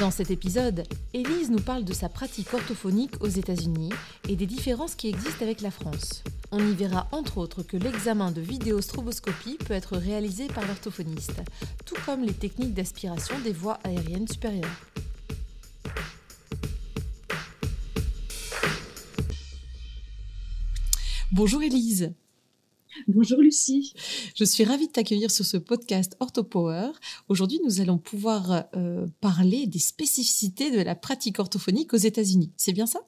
Dans cet épisode, Élise nous parle de sa pratique orthophonique aux États-Unis et des différences qui existent avec la France. On y verra entre autres que l'examen de vidéostroboscopie peut être réalisé par l'orthophoniste, tout comme les techniques d'aspiration des voies aériennes supérieures. Bonjour Élise. Bonjour Lucie. Je suis ravie de t'accueillir sur ce podcast OrthoPower. Aujourd'hui, nous allons pouvoir euh, parler des spécificités de la pratique orthophonique aux États-Unis. C'est bien ça?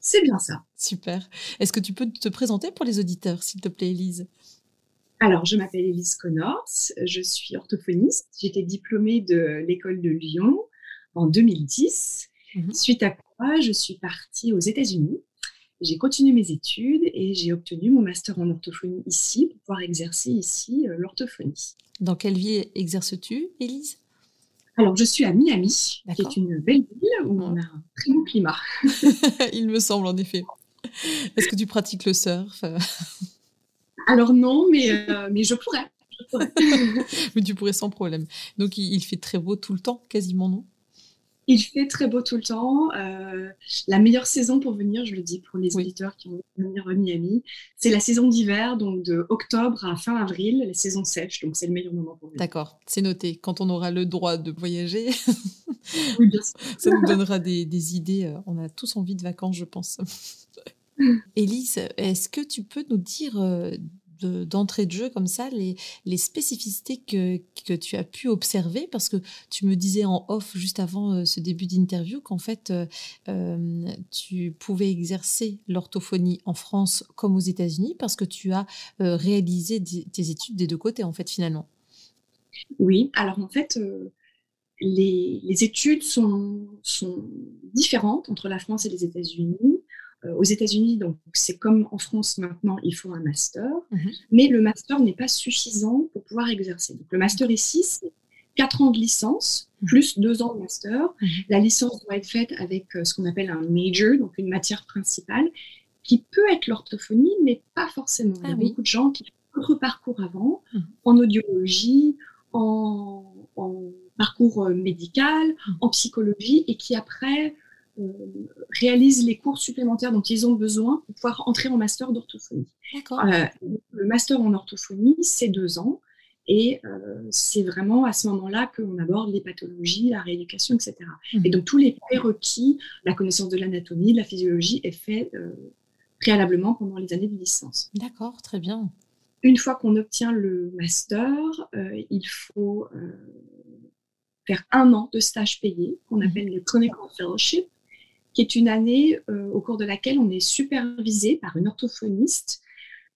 C'est bien ça. Super. Est-ce que tu peux te présenter pour les auditeurs, s'il te plaît, Elise alors, je m'appelle Elise Connors, je suis orthophoniste. Été diplômée de l'école de Lyon en 2010. Mhm. Suite à quoi, je suis partie aux États-Unis j'ai continué mes études et j'ai obtenu mon master en orthophonie ici pour pouvoir exercer ici euh, l'orthophonie. Dans quelle ville exerces-tu, Élise? Alors, je suis à Miami, qui est une belle ville où on a un très bon climat. Il me semble, en effet. Est-ce que tu pratiques le surf? Alors non, mais, euh, mais je pourrais. Je pourrais. mais tu pourrais sans problème. Donc, il fait très beau tout le temps, quasiment, non? Il fait très beau tout le temps. Euh, la meilleure saison pour venir, je le dis pour les auditeurs qui vont venir à Miami, c'est la saison d'hiver, donc de octobre à fin avril, la saison sèche. Donc c'est le meilleur moment pour venir. D'accord, c'est noté. Quand on aura le droit de voyager, ça nous donnera des, des, idées. Euh, on a tous envie de vacances, je pense. Élise, est-ce que tu peux nous dire euh, d'entrée de, jeu comme ça les, spécificités que, que, tu as pu observer? Parce que tu me disais en off juste avant euh, ce début d'interview qu'en fait, euh, euh, tu pouvais exercer l'orthophonie en France comme aux États-Unis parce que tu as réalisé tes études des deux côtés, en fait, finalement. Oui, alors en fait, les, les, études sont, sont différentes entre la France et les États-Unis. Euh, aux États-Unis, donc c'est comme en France maintenant, il faut un master, mhm. mais le master n'est pas suffisant pour pouvoir exercer. Donc le master ici, c'est 4 ans de licence mhm. plus 2 ans de master. Mhm. La licence doit être faite avec euh, ce qu'on appelle un major, donc une matière principale, qui peut être l'orthophonie, mais pas forcément. il y a ah beaucoup de gens qui font d'autres parcours avant, en audiologie, en, en parcours euh, médical, en psychologie, et qui après réalisent les cours supplémentaires dont ils ont besoin pour pouvoir entrer en master d'orthophonie. Euh, le master en orthophonie, c'est deux ans. Et euh, c'est vraiment à ce moment-là qu'on aborde les pathologies, la rééducation, etc. Et mhm. donc tous les prérequis, la connaissance de l'anatomie, de la physiologie est fait préalablement pendant les années de licence. D'accord, très bien. Une fois qu'on obtient le master, il faut faire un an de stage payé, qu'on mhm. appelle le Clinical Fellowship, qui est une année euh, au cours de laquelle on est supervisé par une orthophoniste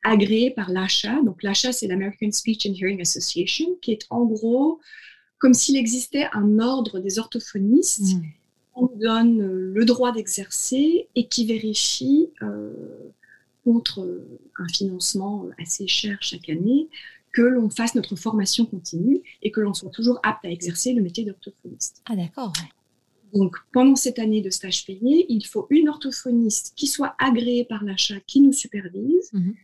agréée par l'ACHA. Donc l'ACHA, c'est l'American Speech and Hearing Association, qui est en gros comme s'il existait un ordre des orthophonistes mmh. nous donne euh, le droit d'exercer et qui vérifie euh, contre un financement assez cher chaque année que l'on fasse notre formation continue et que l'on soit toujours apte à exercer le métier d'orthophoniste. Ah d'accord. Donc, pendant cette année de stage payé, il faut une orthophoniste qui soit agréée par l'achat, qui nous supervise, mhm.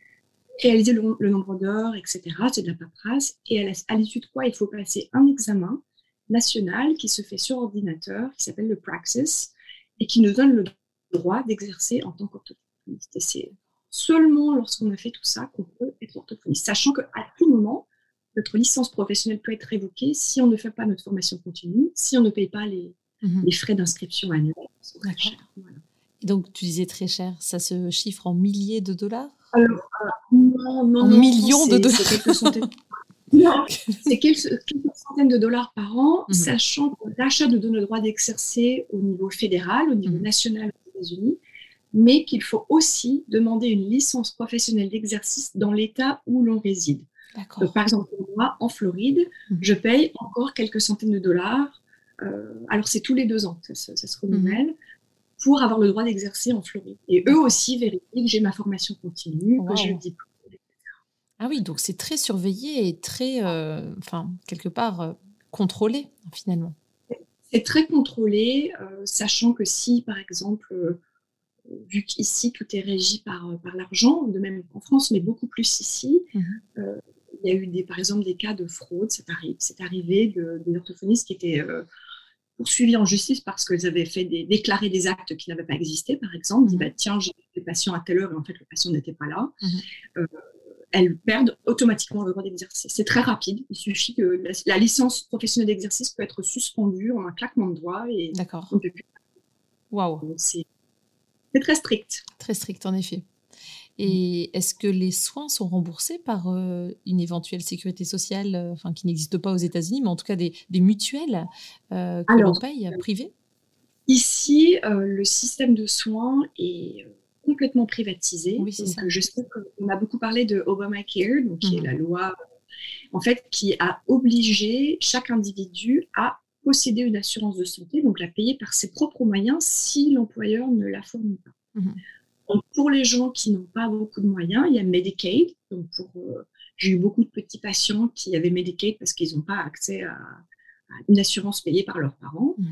réaliser le, nombre d'heures, etc. C'est de la paperasse. Et à l'issue de quoi, il faut passer un examen national qui se fait sur ordinateur, qui s'appelle le Praxis, et qui nous donne le droit d'exercer en tant qu'orthophoniste. Et c'est seulement lorsqu'on a fait tout ça qu'on peut être orthophoniste, sachant qu'à tout moment, notre licence professionnelle peut être révoquée si on ne fait pas notre formation continue, si on ne paye pas les, Mhm. Les frais d'inscription annuels sont très chers. Donc, tu disais très cher, ça se chiffre en milliers de dollars? Alors, euh, non, non, En millions de dollars C'est quelques centaines. c'est quelques, centaines de dollars par an, mhm. sachant que l'achat nous donne le droit d'exercer au niveau fédéral, au niveau mhm. national aux États-Unis, mais qu'il faut aussi demander une licence professionnelle d'exercice dans l'État où l'on réside. par exemple, moi, en Floride, je paye encore quelques centaines de dollars alors c'est tous les deux ans, ça, se renouvelle. Mhm. pour avoir le droit d'exercer en Floride. Et eux aussi vérifient que j'ai ma formation continue, que je dis Ah oui, donc c'est très surveillé et très, enfin, quelque part, contrôlé, finalement. C'est très contrôlé, sachant que si, par exemple, vu qu'ici tout est régi par, euh, par l'argent, de même qu'en France, mais beaucoup plus ici. Mhm. Euh, il y a eu des, par exemple des cas de fraude, c'est arrivé, c'est arrivé de, orthophonistes qui étaient euh, poursuivis en justice parce qu'ils avaient fait des, déclaré des actes qui n'avaient pas existé, par exemple, dit mhm. bah, tiens, j'ai des patients à telle heure et en fait le patient n'était pas là. Mhm. elles perdent automatiquement le droit d'exercer. C'est très rapide. Il suffit que la, licence professionnelle d'exercice peut être suspendue en un claquement de doigts et D'accord. Waouh. C'est très strict. Très strict, en effet. Et est-ce que les soins sont remboursés par euh, une éventuelle sécurité sociale, euh, enfin qui n'existe pas aux États-Unis, mais en tout cas des, mutuelles euh, que l'on paye privées? Ici, le système de soins est complètement privatisé. Oui, c'est ça. Je sais qu'on a beaucoup parlé de Obamacare, donc qui est mhm. la loi en fait qui a obligé chaque individu à posséder une assurance de santé, donc la payer par ses propres moyens si l'employeur ne la fournit pas. Pour les gens qui n'ont pas beaucoup de moyens, il y a Medicaid. Donc euh, j'ai eu beaucoup de petits patients qui avaient Medicaid parce qu'ils n'ont pas accès à, une assurance payée par leurs parents. Mhm.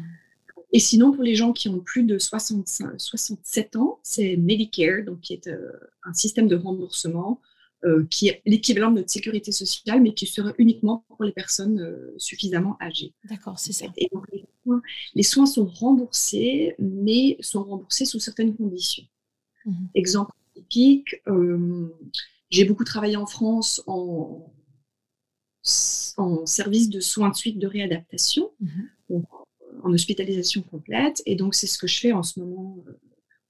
Et sinon, pour les gens qui ont plus de 65, 67 ans, c'est Medicare, donc qui est euh, un système de remboursement euh, qui est l'équivalent de notre sécurité sociale, mais qui serait uniquement pour les personnes euh, suffisamment âgées. D'accord, c'est ça. les, soins, sont remboursés, mais sont remboursés sous certaines conditions. Mhm. Exemple typique, euh, j'ai beaucoup travaillé en France en, en service de soins de suite de réadaptation, mhm. en hospitalisation complète, et donc c'est ce que je fais en ce moment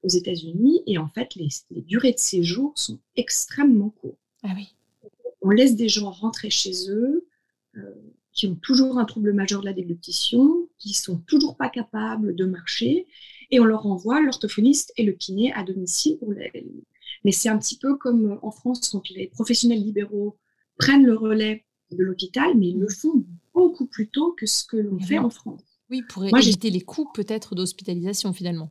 aux États-Unis. Et en fait, les, les, durées de séjour sont extrêmement courtes. Ah on laisse des gens rentrer chez eux euh, qui ont toujours un trouble majeur de la déglutition, qui sont toujours pas capables de marcher, et on leur envoie l'orthophoniste et le kiné à domicile pour les... Mais c'est un petit peu comme en France, quand les professionnels libéraux prennent le relais de l'hôpital, mais ils le font beaucoup plus tôt que ce que l'on fait en France. Oui, pour éviter les coûts peut-être d'hospitalisation finalement.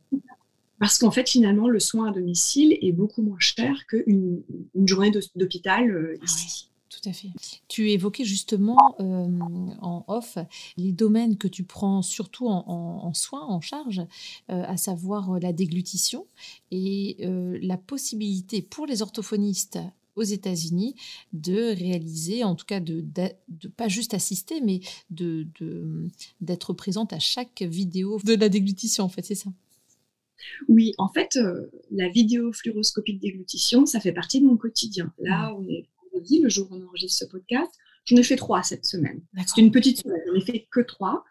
Parce qu'en fait, finalement, le soin à domicile est beaucoup moins cher qu'une une journée d'hôpital euh, ah ici. Tout à fait. Tu évoquais justement euh, en off les domaines que tu prends surtout en, soins, en charge, euh, à savoir la déglutition et la possibilité pour les orthophonistes aux États-Unis de réaliser, en tout cas de, de, pas juste assister, mais de d'être présente à chaque vidéo de la déglutition, en fait, c'est ça? Oui, en fait, euh, la vidéo fluoroscopie de déglutition, ça fait partie de mon quotidien. Là, on est vendredi, le jour où on enregistre ce podcast. J'en ai fait trois cette semaine. C'est une petite semaine, j'en ai fait que trois.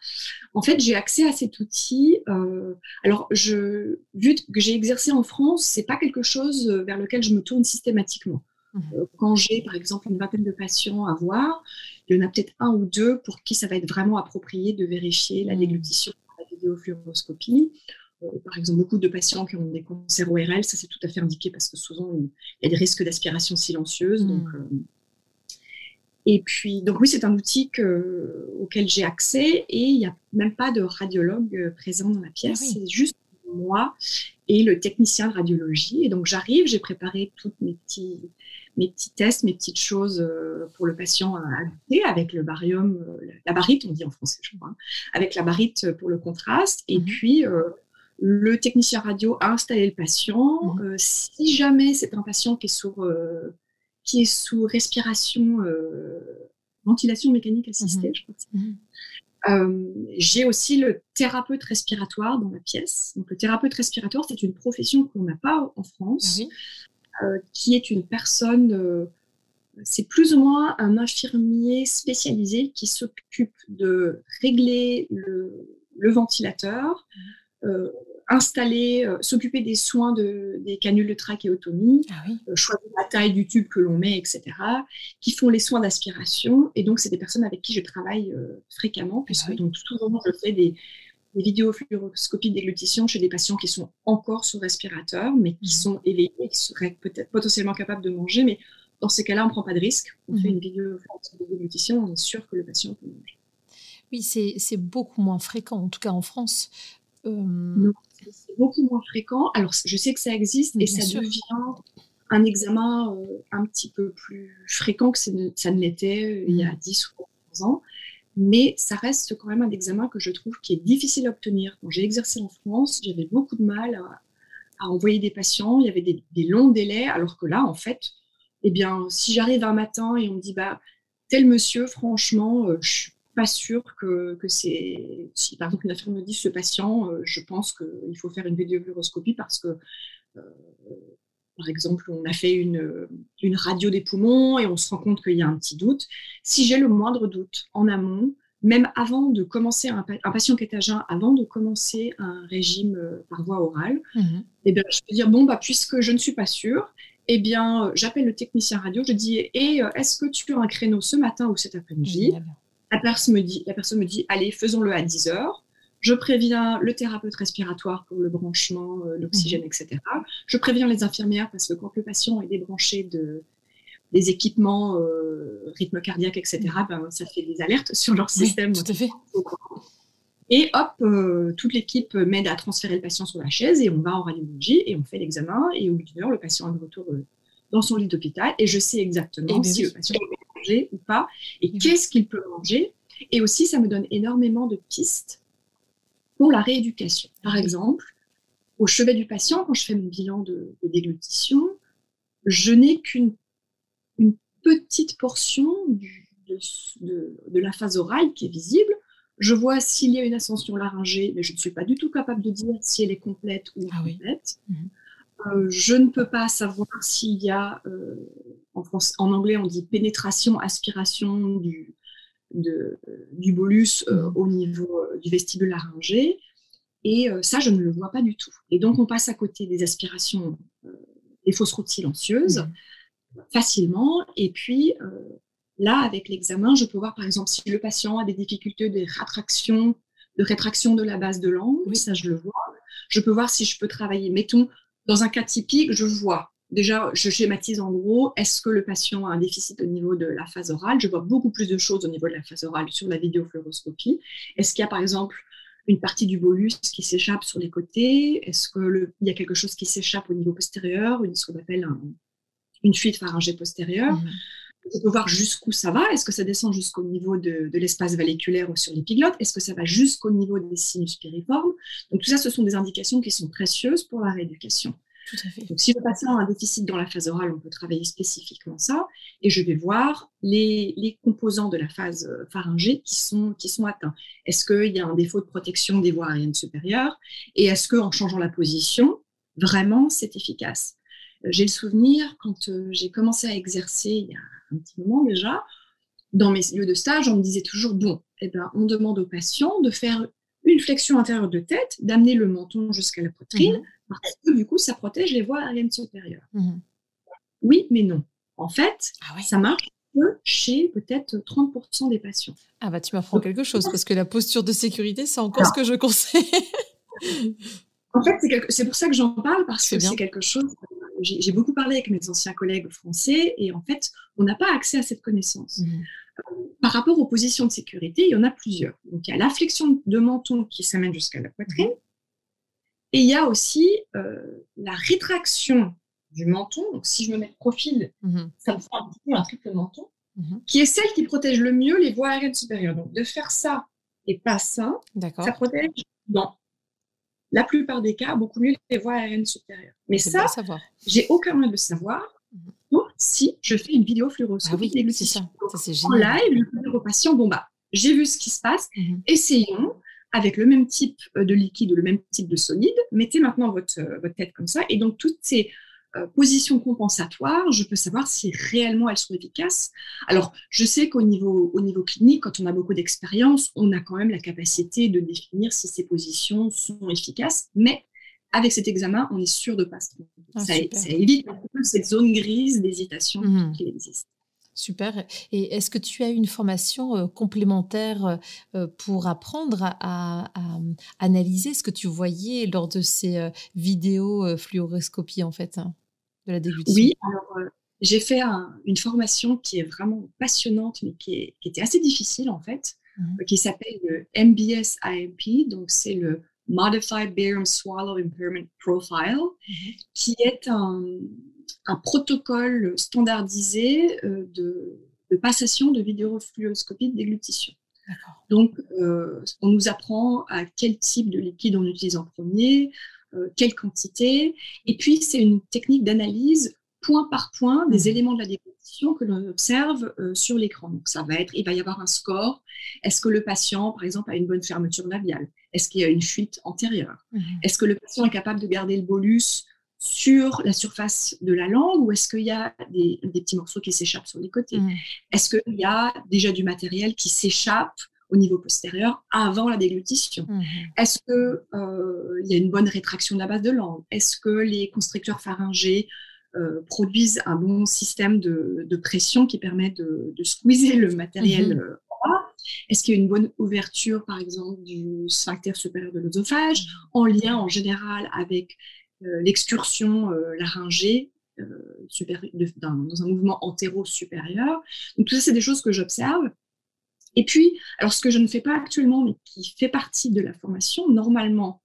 En fait, j'ai accès à cet outil. Euh, alors, je, vu que j'ai exercé en France, c'est pas quelque chose euh, vers lequel je me tourne systématiquement. Mmh. Quand j'ai, par exemple, une vingtaine de patients à voir, il y en a peut-être un ou deux pour qui ça va être vraiment approprié de vérifier la mmh. déglutition par la vidéofluoroscopie. Euh, par exemple, beaucoup de patients qui ont des cancers ORL, ça c'est tout à fait indiqué parce que souvent il y a des risques d'aspiration silencieuse. Donc, hmm. euh, et puis, donc oui, c'est un outil auquel j'ai accès et il n'y a même pas de radiologue euh, présent dans la pièce. Ah c'est juste moi et le technicien de radiologie. Et donc j'arrive, j'ai préparé tous mes petits, mes petits tests, mes petites choses pour le patient à adapter avec le barium, la barite, on dit en français, je crois, hein, avec la barite pour le contraste. Et mhm. puis, le technicien radio a installé le patient. Mhm. Euh, si jamais c'est un patient qui est sous, euh, qui est sous respiration, euh, ventilation mécanique assistée, mhm. je crois. Mhm. j'ai aussi le thérapeute respiratoire dans la pièce. Donc, le thérapeute respiratoire, c'est une profession qu'on n'a pas en France, qui est une personne, c'est plus ou moins un infirmier spécialisé qui s'occupe de régler le, le ventilateur, installer, euh, s'occuper des soins de, des canules de trachéotomie, ah euh, choisir la taille du tube que l'on met, etc., qui font les soins d'aspiration. Et donc, c'est des personnes avec qui je travaille fréquemment, puisque ah donc, souvent, je fais des, des vidéofluoroscopies déglutition chez des patients qui sont encore sous respirateur, mais qui mmh. sont éveillés, qui seraient peut-être potentiellement capables de manger. Mais dans ces cas-là, on ne prend pas de risque. On fait mmh. une vidéofluoroscopie déglutition, on est sûr que le patient peut manger. Oui, c'est beaucoup moins fréquent, en tout cas en France. Euh, c'est beaucoup moins fréquent. Alors, je sais que ça existe et ça devient un examen euh, un petit peu plus fréquent que ça ne, l'était euh, il y a 10 mm. ou 15 ans. Mais ça reste quand même un examen que je trouve qui est difficile à obtenir. Quand j'ai exercé en France, j'avais beaucoup de mal à, envoyer des patients. Il y avait des, longs délais, alors que là, en fait, eh bien, si j'arrive un matin et on me dit, bah, tel monsieur, franchement, je suis pas sûre que, que c'est. Si par exemple une infirmière me dit ce patient, euh, je pense qu'il faut faire une vidéofluoroscopie parce que, euh, par exemple, on a fait une, une radio des poumons et on se rend compte qu'il y a un petit doute. Si j'ai le moindre doute en amont, même avant de commencer un, un patient qui est à jeun, avant de commencer un régime euh, par voie orale, mmh eh bien, je peux dire bon bah puisque je ne suis pas sûre, eh bien j'appelle le technicien radio, je dis et est-ce que tu as un créneau ce matin ou cet après-midi? La personne me dit, la personne me dit allez, faisons-le à 10 heures. Je préviens le thérapeute respiratoire pour le branchement, euh, l'oxygène, etc. Je préviens les infirmières parce que quand le patient est débranché de, des équipements, euh, rythme cardiaque, etc., ben, ça fait des alertes sur leur système. tout à fait. Et hop, euh, toute l'équipe m'aide à transférer le patient sur la chaise et on va en radiologie et on fait l'examen. Et au bout d'une heure, le patient est de retour dans son lit d'hôpital et je sais exactement eh ben si le patient ou pas, et qu'est-ce qu'il peut manger. Et aussi, ça me donne énormément de pistes pour la rééducation. Par exemple, au chevet du patient, quand je fais mon bilan de, déglutition, je n'ai qu'une une petite portion de, la phase orale qui est visible. Je vois s'il y a une ascension laryngée, mais je ne suis pas du tout capable de dire si elle est complète ou ah incomplète. Mhm. Euh, je ne peux pas savoir s'il y a, euh, en, en, anglais on dit pénétration, aspiration du, du bolus euh, mmh. au niveau du vestibule laryngé. Et ça, je ne le vois pas du tout. Et donc, on passe à côté des aspirations, des fausses routes silencieuses, mmh. facilement. Et puis, là, avec l'examen, je peux voir, par exemple, si le patient a des difficultés de rétraction, de rétraction de la base de langue, oui. ça, je le vois. Je peux voir si je peux travailler, mettons, dans un cas typique, je vois, déjà, je schématise en gros, est-ce que le patient a un déficit au niveau de la phase orale? Je vois beaucoup plus de choses au niveau de la phase orale sur la vidéofluoroscopie. Est-ce qu'il y a par exemple une partie du bolus qui s'échappe sur les côtés? Est-ce qu'il y a quelque chose qui s'échappe au niveau postérieur, une, ce qu'on appelle une fuite pharyngée postérieure mmh. On peut voir jusqu'où ça va. Est-ce que ça descend jusqu'au niveau de, l'espace valléculaire ou sur l'épiglotte Est-ce que ça va jusqu'au niveau des sinus piriformes Donc tout ça, ce sont des indications qui sont précieuses pour la rééducation. Tout à fait. Donc, si le patient a un déficit dans la phase orale, on peut travailler spécifiquement ça. Et je vais voir les, composants de la phase euh, pharyngée qui sont, qui sont atteints. Est-ce qu'il y a un défaut de protection des voies aériennes supérieures? Et est-ce qu'en changeant la position, vraiment, c'est efficace? Euh, J'ai le souvenir, quand euh, j'ai commencé à exercer il y a un petit moment déjà, dans mes lieux de stage, on me disait toujours, bon, eh ben, on demande aux patients de faire une flexion intérieure de tête, d'amener le menton jusqu'à la poitrine, mhm. parce que du coup, ça protège les voies aériennes supérieures. Mhm. Oui, mais non. En fait, ah ça marche chez peut-être 30% des patients. Ah bah tu m'apprends quelque chose, parce que la posture de sécurité, c'est encore ce que je conseille. en fait, c'est pour ça que j'en parle, parce que c'est quelque chose j'ai beaucoup parlé avec mes anciens collègues français et en fait, on n'a pas accès à cette connaissance. Mmh. Euh, par rapport aux positions de sécurité, il y en a plusieurs. Donc, il y a la flexion de menton qui s'amène jusqu'à la poitrine. Mmh. Et il y a aussi euh, la rétraction du menton. Donc, si je me mets de profil, mmh. ça me fait un petit peu un triple menton, qui est celle qui protège le mieux les voies aériennes supérieures. Donc, de faire ça et pas ça, ça protège dans la plupart des cas, beaucoup mieux les voies aériennes supérieures. Mais ça, j'ai aucun moyen de savoir. Mhm. si je fais une vidéo fluoroscopie ah oui, c'est ça. En live, je peux dire au patient, bon bah, j'ai vu ce qui se passe, mhm. essayons avec le même type euh, de liquide ou le même type de solide, mettez maintenant votre, euh, votre tête comme ça. Et donc, toutes ces positions compensatoires, je peux savoir si réellement elles sont efficaces. Alors, je sais qu'au niveau, au niveau clinique, quand on a beaucoup d'expérience, on a quand même la capacité de définir si ces positions sont efficaces, mais avec cet examen, on est sûr de ne pas se tromper. Ah, ça, évite un peu cette zone grise d'hésitation mmh. qui existe. Super. Et est-ce que tu as une formation euh, complémentaire euh, pour apprendre à, analyser ce que tu voyais lors de ces vidéos fluoroscopie en fait de la déglutition Oui, alors euh, j'ai fait une formation qui est vraiment passionnante, mais qui, était assez difficile en fait. mmh. qui s'appelle le MBS-IMP, donc c'est le Modified Barium Swallow Impairment Profile, mmh. qui est un, protocole standardisé euh, de, passation de vidéofluoroscopie de déglutition. Donc, euh, on nous apprend à quel type de liquide on utilise en premier, quelle quantité, et puis c'est une technique d'analyse point par point des mmh. éléments de la déglutition que l'on observe sur l'écran. Donc, ça va être, il va y avoir un score. Est-ce que le patient, par exemple, a une bonne fermeture labiale? Est-ce qu'il y a une fuite antérieure? Mhm. Est-ce que le patient est capable de garder le bolus sur la surface de la langue ou est-ce qu'il y a des, petits morceaux qui s'échappent sur les côtés? Mhm. Est-ce qu'il y a déjà du matériel qui s'échappe au niveau postérieur avant la déglutition. Mhm. Est-ce qu'il euh, y a une bonne rétraction de la base de langue? Est-ce que les constricteurs pharyngés euh, produisent un bon système de, pression qui permet de, de squeezer le matériel euh, est-ce qu'il y a une bonne ouverture, par exemple, du sphincter supérieur de l'œsophage, en lien en général avec euh, l'excursion euh, laryngée dans, un mouvement antéro-supérieur Donc tout ça, c'est des choses que j'observe. Et puis, alors ce que je ne fais pas actuellement, mais qui fait partie de la formation, normalement,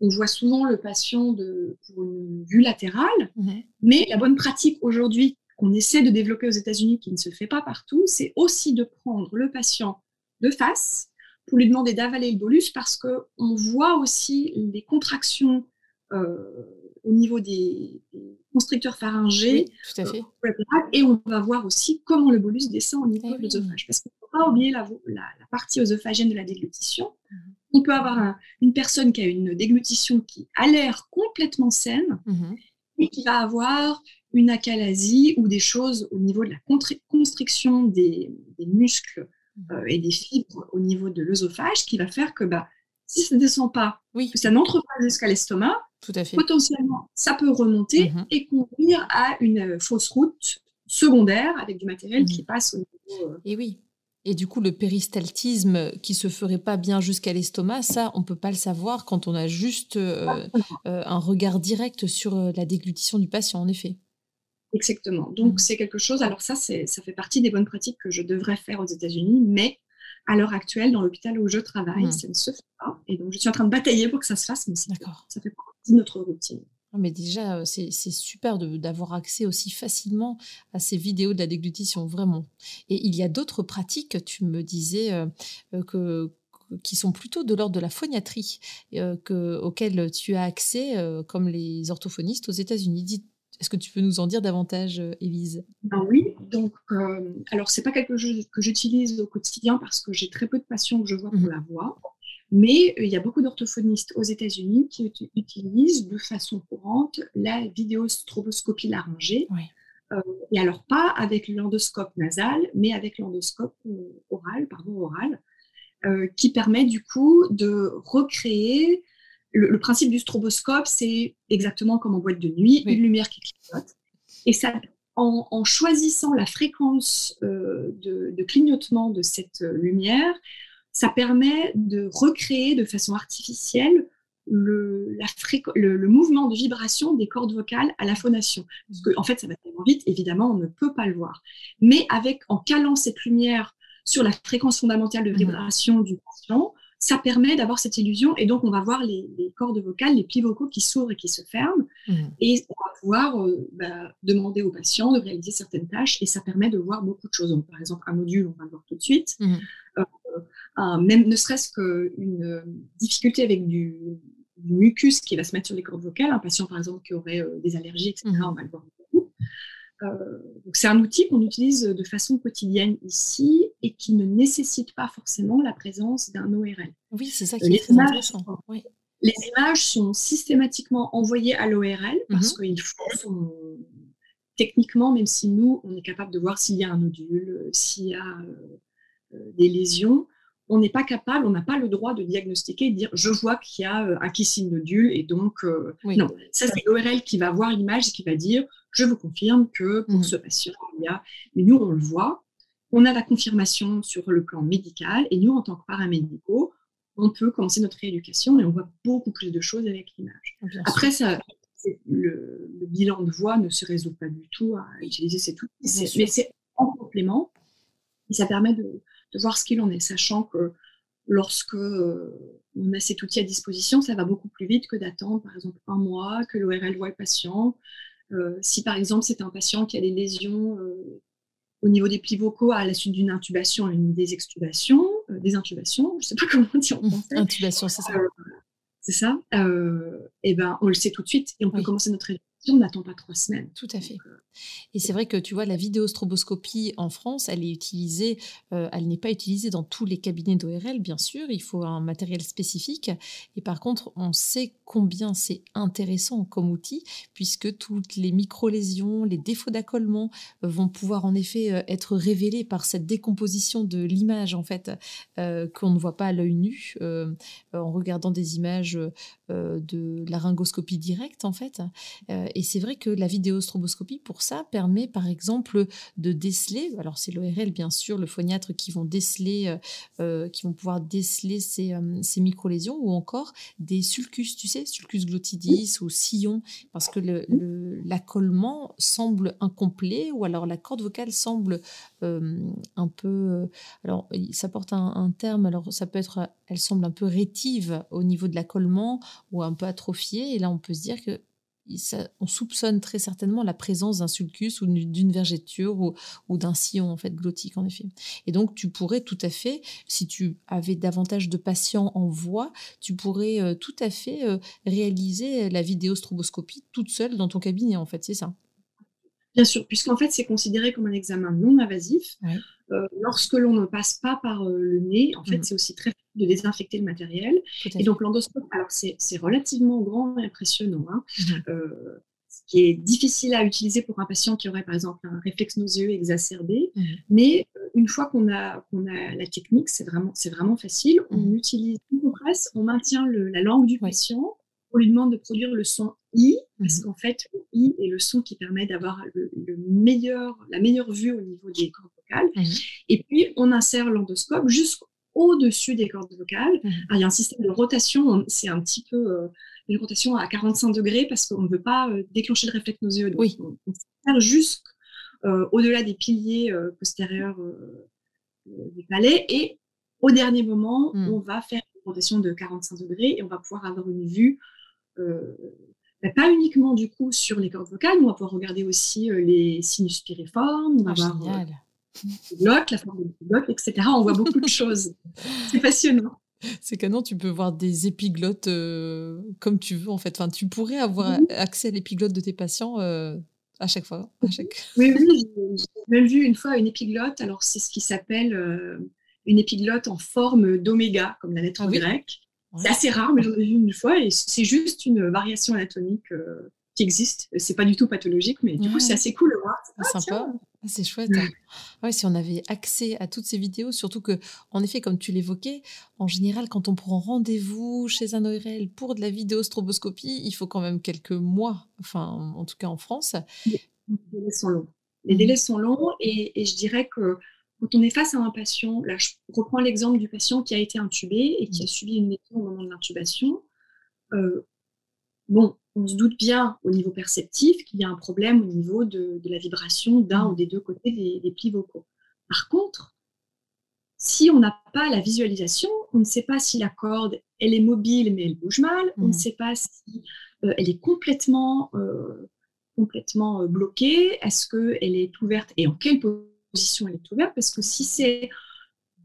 on voit souvent le patient de, pour une vue latérale, mmh mais la bonne pratique aujourd'hui qu'on essaie de développer aux États-Unis, qui ne se fait pas partout, c'est aussi de prendre le patient de face pour lui demander d'avaler le bolus parce qu'on voit aussi les contractions euh, au niveau des, constricteurs pharyngés. tout à fait. et on va voir aussi comment le bolus descend au niveau eh de l'œsophage. Parce qu'il ne faut pas oublier la, partie œsophagienne de la déglutition. Mhm. On peut avoir une personne qui a une déglutition qui a l'air complètement saine mhm. et qui va avoir une achalasie ou des choses au niveau de la constriction des, muscles euh, et des fibres au niveau de l'œsophage qui va faire que bah, si ça ne descend pas, que ça n'entre pas jusqu'à l'estomac, potentiellement ça peut remonter mm-hmm. et conduire à une fausse route secondaire avec du matériel qui mm-hmm. passe au niveau. Euh, et oui. Et du coup, le péristaltisme qui se ferait pas bien jusqu'à l'estomac, ça, on peut pas le savoir quand on a juste euh, un regard direct sur la déglutition du patient, en effet. Exactement. Donc, mm. c'est quelque chose. Alors, ça, ça fait partie des bonnes pratiques que je devrais faire aux États-Unis, mais à l'heure actuelle, dans l'hôpital où je travaille, mm. ça ne se fait pas. Et donc, je suis en train de batailler pour que ça se fasse, mais ça fait partie de notre routine. Mais déjà, euh, c'est super d'avoir accès aussi facilement à ces vidéos de la déglutition, vraiment. Et il y a d'autres pratiques, tu me disais, euh, euh, que, qui sont plutôt de l'ordre de la phoniatrie, que, auxquelles tu as accès, comme les orthophonistes aux États-Unis. Est-ce que tu peux nous en dire davantage, euh, Élise? Ben Oui, donc, euh, alors c'est pas quelque chose que j'utilise au quotidien parce que j'ai très peu de patients que je vois pour mhm. la voix, mais euh, il y a beaucoup d'orthophonistes aux États-Unis qui utilisent de façon courante la vidéostroboscopie laryngée. et alors pas avec l'endoscope nasal, mais avec l'endoscope oral, pardon, oral, qui permet du coup de recréer le, principe du stroboscope, c'est exactement comme en boîte de nuit, une lumière qui clignote. Et ça, en, choisissant la fréquence euh, de, clignotement de cette lumière, ça permet de recréer de façon artificielle le, le, mouvement de vibration des cordes vocales à la phonation. Parce qu'en en fait, ça va tellement vite, évidemment, on ne peut pas le voir. Mais avec, en calant cette lumière sur la fréquence fondamentale de mmh. vibration du patient, ça permet d'avoir cette illusion et donc on va voir les, cordes vocales, les plis vocaux qui s'ouvrent et qui se ferment mmh. et on va pouvoir euh, bah, demander au patient de réaliser certaines tâches et ça permet de voir beaucoup de choses. par exemple, un module, on va le voir tout de suite. Mmh. Euh, même ne serait-ce qu'une euh, difficulté avec du, mucus qui va se mettre sur les cordes vocales, un patient par exemple qui aurait des allergies, etc., mmh. on va le voir beaucoup. C'est un outil qu'on utilise de façon quotidienne ici et qui ne nécessite pas forcément la présence d'un ORL. Oui, c'est ça qui est très intéressant. Les images sont systématiquement envoyées à l'ORL parce mhm. qu'il faut techniquement, même si nous, on est capable de voir s'il y a un nodule, s'il y a euh, euh, des lésions, on n'est pas capable, on n'a pas le droit de diagnostiquer et de dire je vois qu'il y a un kissing nodule et donc non, ça c'est l'ORL qui va voir l'image et qui va dire je vous confirme que pour mm. ce patient, il y a. Mais nous, on le voit, on a la confirmation sur le plan médical, et nous, en tant que paramédicaux, on peut commencer notre rééducation et on voit beaucoup plus de choses avec l'image. Après, ça, le, bilan de voix ne se résout pas du tout à utiliser cet outil, mais c'est en complément et ça permet de, de voir ce qu'il en est, sachant que lorsque on a cet outil à disposition, ça va beaucoup plus vite que d'attendre, par exemple, un mois, que l'ORL voit le patient. si par exemple c'est un patient qui a des lésions au niveau des plis vocaux à la suite d'une intubation, une des extubations, des intubations, je ne sais pas comment dire en français. Intubation, c'est ça. c'est ça. et ben, on le sait tout de suite et on peut commencer notre éducation, on n'attend pas trois semaines. Tout à fait. Et c'est vrai que tu vois, la vidéostroboscopie en France, elle est utilisée, euh, elle n'est pas utilisée dans tous les cabinets d'ORL, bien sûr, il faut un matériel spécifique. Et par contre, on sait combien c'est intéressant comme outil, puisque toutes les micro-lésions, les défauts d'accollement euh, vont pouvoir en effet euh, être révélés par cette décomposition de l'image, en fait, qu'on ne voit pas à l'œil nu, en regardant des images de laryngoscopie directe, en fait. et c'est vrai que la vidéostroboscopie, pour ça permet par exemple de déceler, alors c'est l'ORL bien sûr, le phoniatre qui vont déceler, euh, euh, qui vont pouvoir déceler ces, euh, ces micro-lésions ou encore des sulcus, tu sais, sulcus glottidis ou sillon, parce que l'accollement semble incomplet ou alors la corde vocale semble un peu, alors ça porte un, un terme, alors ça peut être, elle semble un peu rétive au niveau de l'accollement ou un peu atrophiée et là on peut se dire que on soupçonne très certainement la présence d'un sulcus ou d'une vergeture ou, d'un sillon en fait glottique en effet. Et donc tu pourrais tout à fait, si tu avais davantage de patients en voix, tu pourrais euh, tout à fait euh, réaliser la vidéostroboscopie toute seule dans ton cabinet en fait, c'est ça? Bien sûr, puisqu'en fait c'est considéré comme un examen non invasif. Euh, lorsque l'on ne passe pas par le nez, en fait mmh. c'est aussi très de désinfecter le matériel. Et donc l'endoscope, alors c'est relativement grand et impressionnant, hein. mhm. euh, ce qui est difficile à utiliser pour un patient qui aurait par exemple un réflexe nauséeux exacerbé, mhm. mais euh, une fois qu'on a, a la technique, c'est vraiment, vraiment facile. On utilise une compresse, on maintient la langue du patient, on lui demande de produire le son I, parce qu'en fait, le I est le son qui permet d'avoir le, meilleur, la meilleure vue au niveau des cordes vocales. Et puis, on insère l'endoscope jusqu'au au-dessus des cordes vocales. Mmh. il y a un système de rotation, c'est un petit peu euh, une rotation à 45 degrés parce qu'on ne veut pas euh, déclencher le réflexe nauséeux. Donc oui. On, on jusqu'au euh, des piliers postérieurs du palais et au dernier moment, mmh. on va faire une rotation de 45 degrés et on va pouvoir avoir une vue bah, pas uniquement du coup sur les cordes vocales, mais on va pouvoir regarder aussi les sinus piriformes, on va ah, voir glotte, la forme de glotte, etc. On voit beaucoup de choses. C'est passionnant. C'est canon, tu peux voir des épiglottes euh, comme tu veux en fait. Enfin, tu pourrais avoir accès à l'épiglotte de tes patients euh, à chaque fois. À chaque... Oui, oui, j'ai même vu une fois une épiglotte. Alors, c'est ce qui s'appelle euh, une épiglotte en forme d'oméga, comme la lettre ah grecque. C'est assez rare, mais j'en ai vu une fois et c'est juste une variation anatomique qui existe. C'est pas du tout pathologique, mais du coup, c'est assez cool de voir. Ah, sympa. Ah, c'est chouette. Hein. Ouais, si on avait accès à toutes ces vidéos, surtout que, en effet, comme tu l'évoquais, en général, quand on prend rendez-vous chez un ORL pour de la vidéostroboscopie, il faut quand même quelques mois, enfin, en tout cas en France. Les délais sont longs. Les mmh. délais sont longs et, je dirais que quand on est face à un patient, là, je reprends l'exemple du patient qui a été intubé et qui mmh. a subi une lésion au moment de l'intubation. Euh, bon, on se doute bien au niveau perceptif qu'il y a un problème au niveau de, la vibration d'un ou des deux côtés des, plis vocaux. Par contre, si on n'a pas la visualisation, on ne sait pas si la corde, elle est mobile mais elle bouge mal, on ne mmh. sait pas si euh, elle est complètement, euh, complètement euh, bloquée, est-ce qu'elle est ouverte? Et en quelle position elle est ouverte, parce que si c'est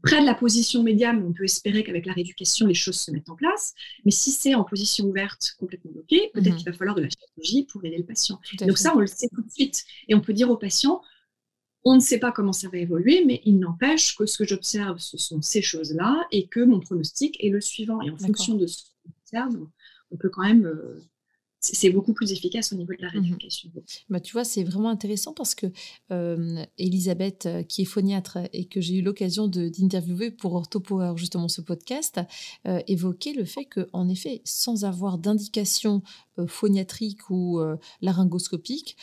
près de la position médiane, on peut espérer qu'avec la rééducation, les choses se mettent en place. Mais si c'est en position ouverte, complètement bloquée, peut-être mhm. qu'il va falloir de la chirurgie pour aider le patient. Donc ça, on le sait tout de suite. Et on peut dire au patient, on ne sait pas comment ça va évoluer, mais il n'empêche que ce que j'observe, ce sont ces choses-là, et que mon pronostic est le suivant. Et en fonction de ce qu'on observe, on peut quand même euh, c'est beaucoup plus efficace au niveau de la mmh rééducation. Bah, tu vois, c'est vraiment intéressant parce que Elisabeth, euh, qui est phoniatre et que j'ai eu l'occasion d'interviewer pour Orthopower, justement ce podcast, euh, évoquait le fait qu'en effet, sans avoir d'indication phoniatrique ou laryngoscopique,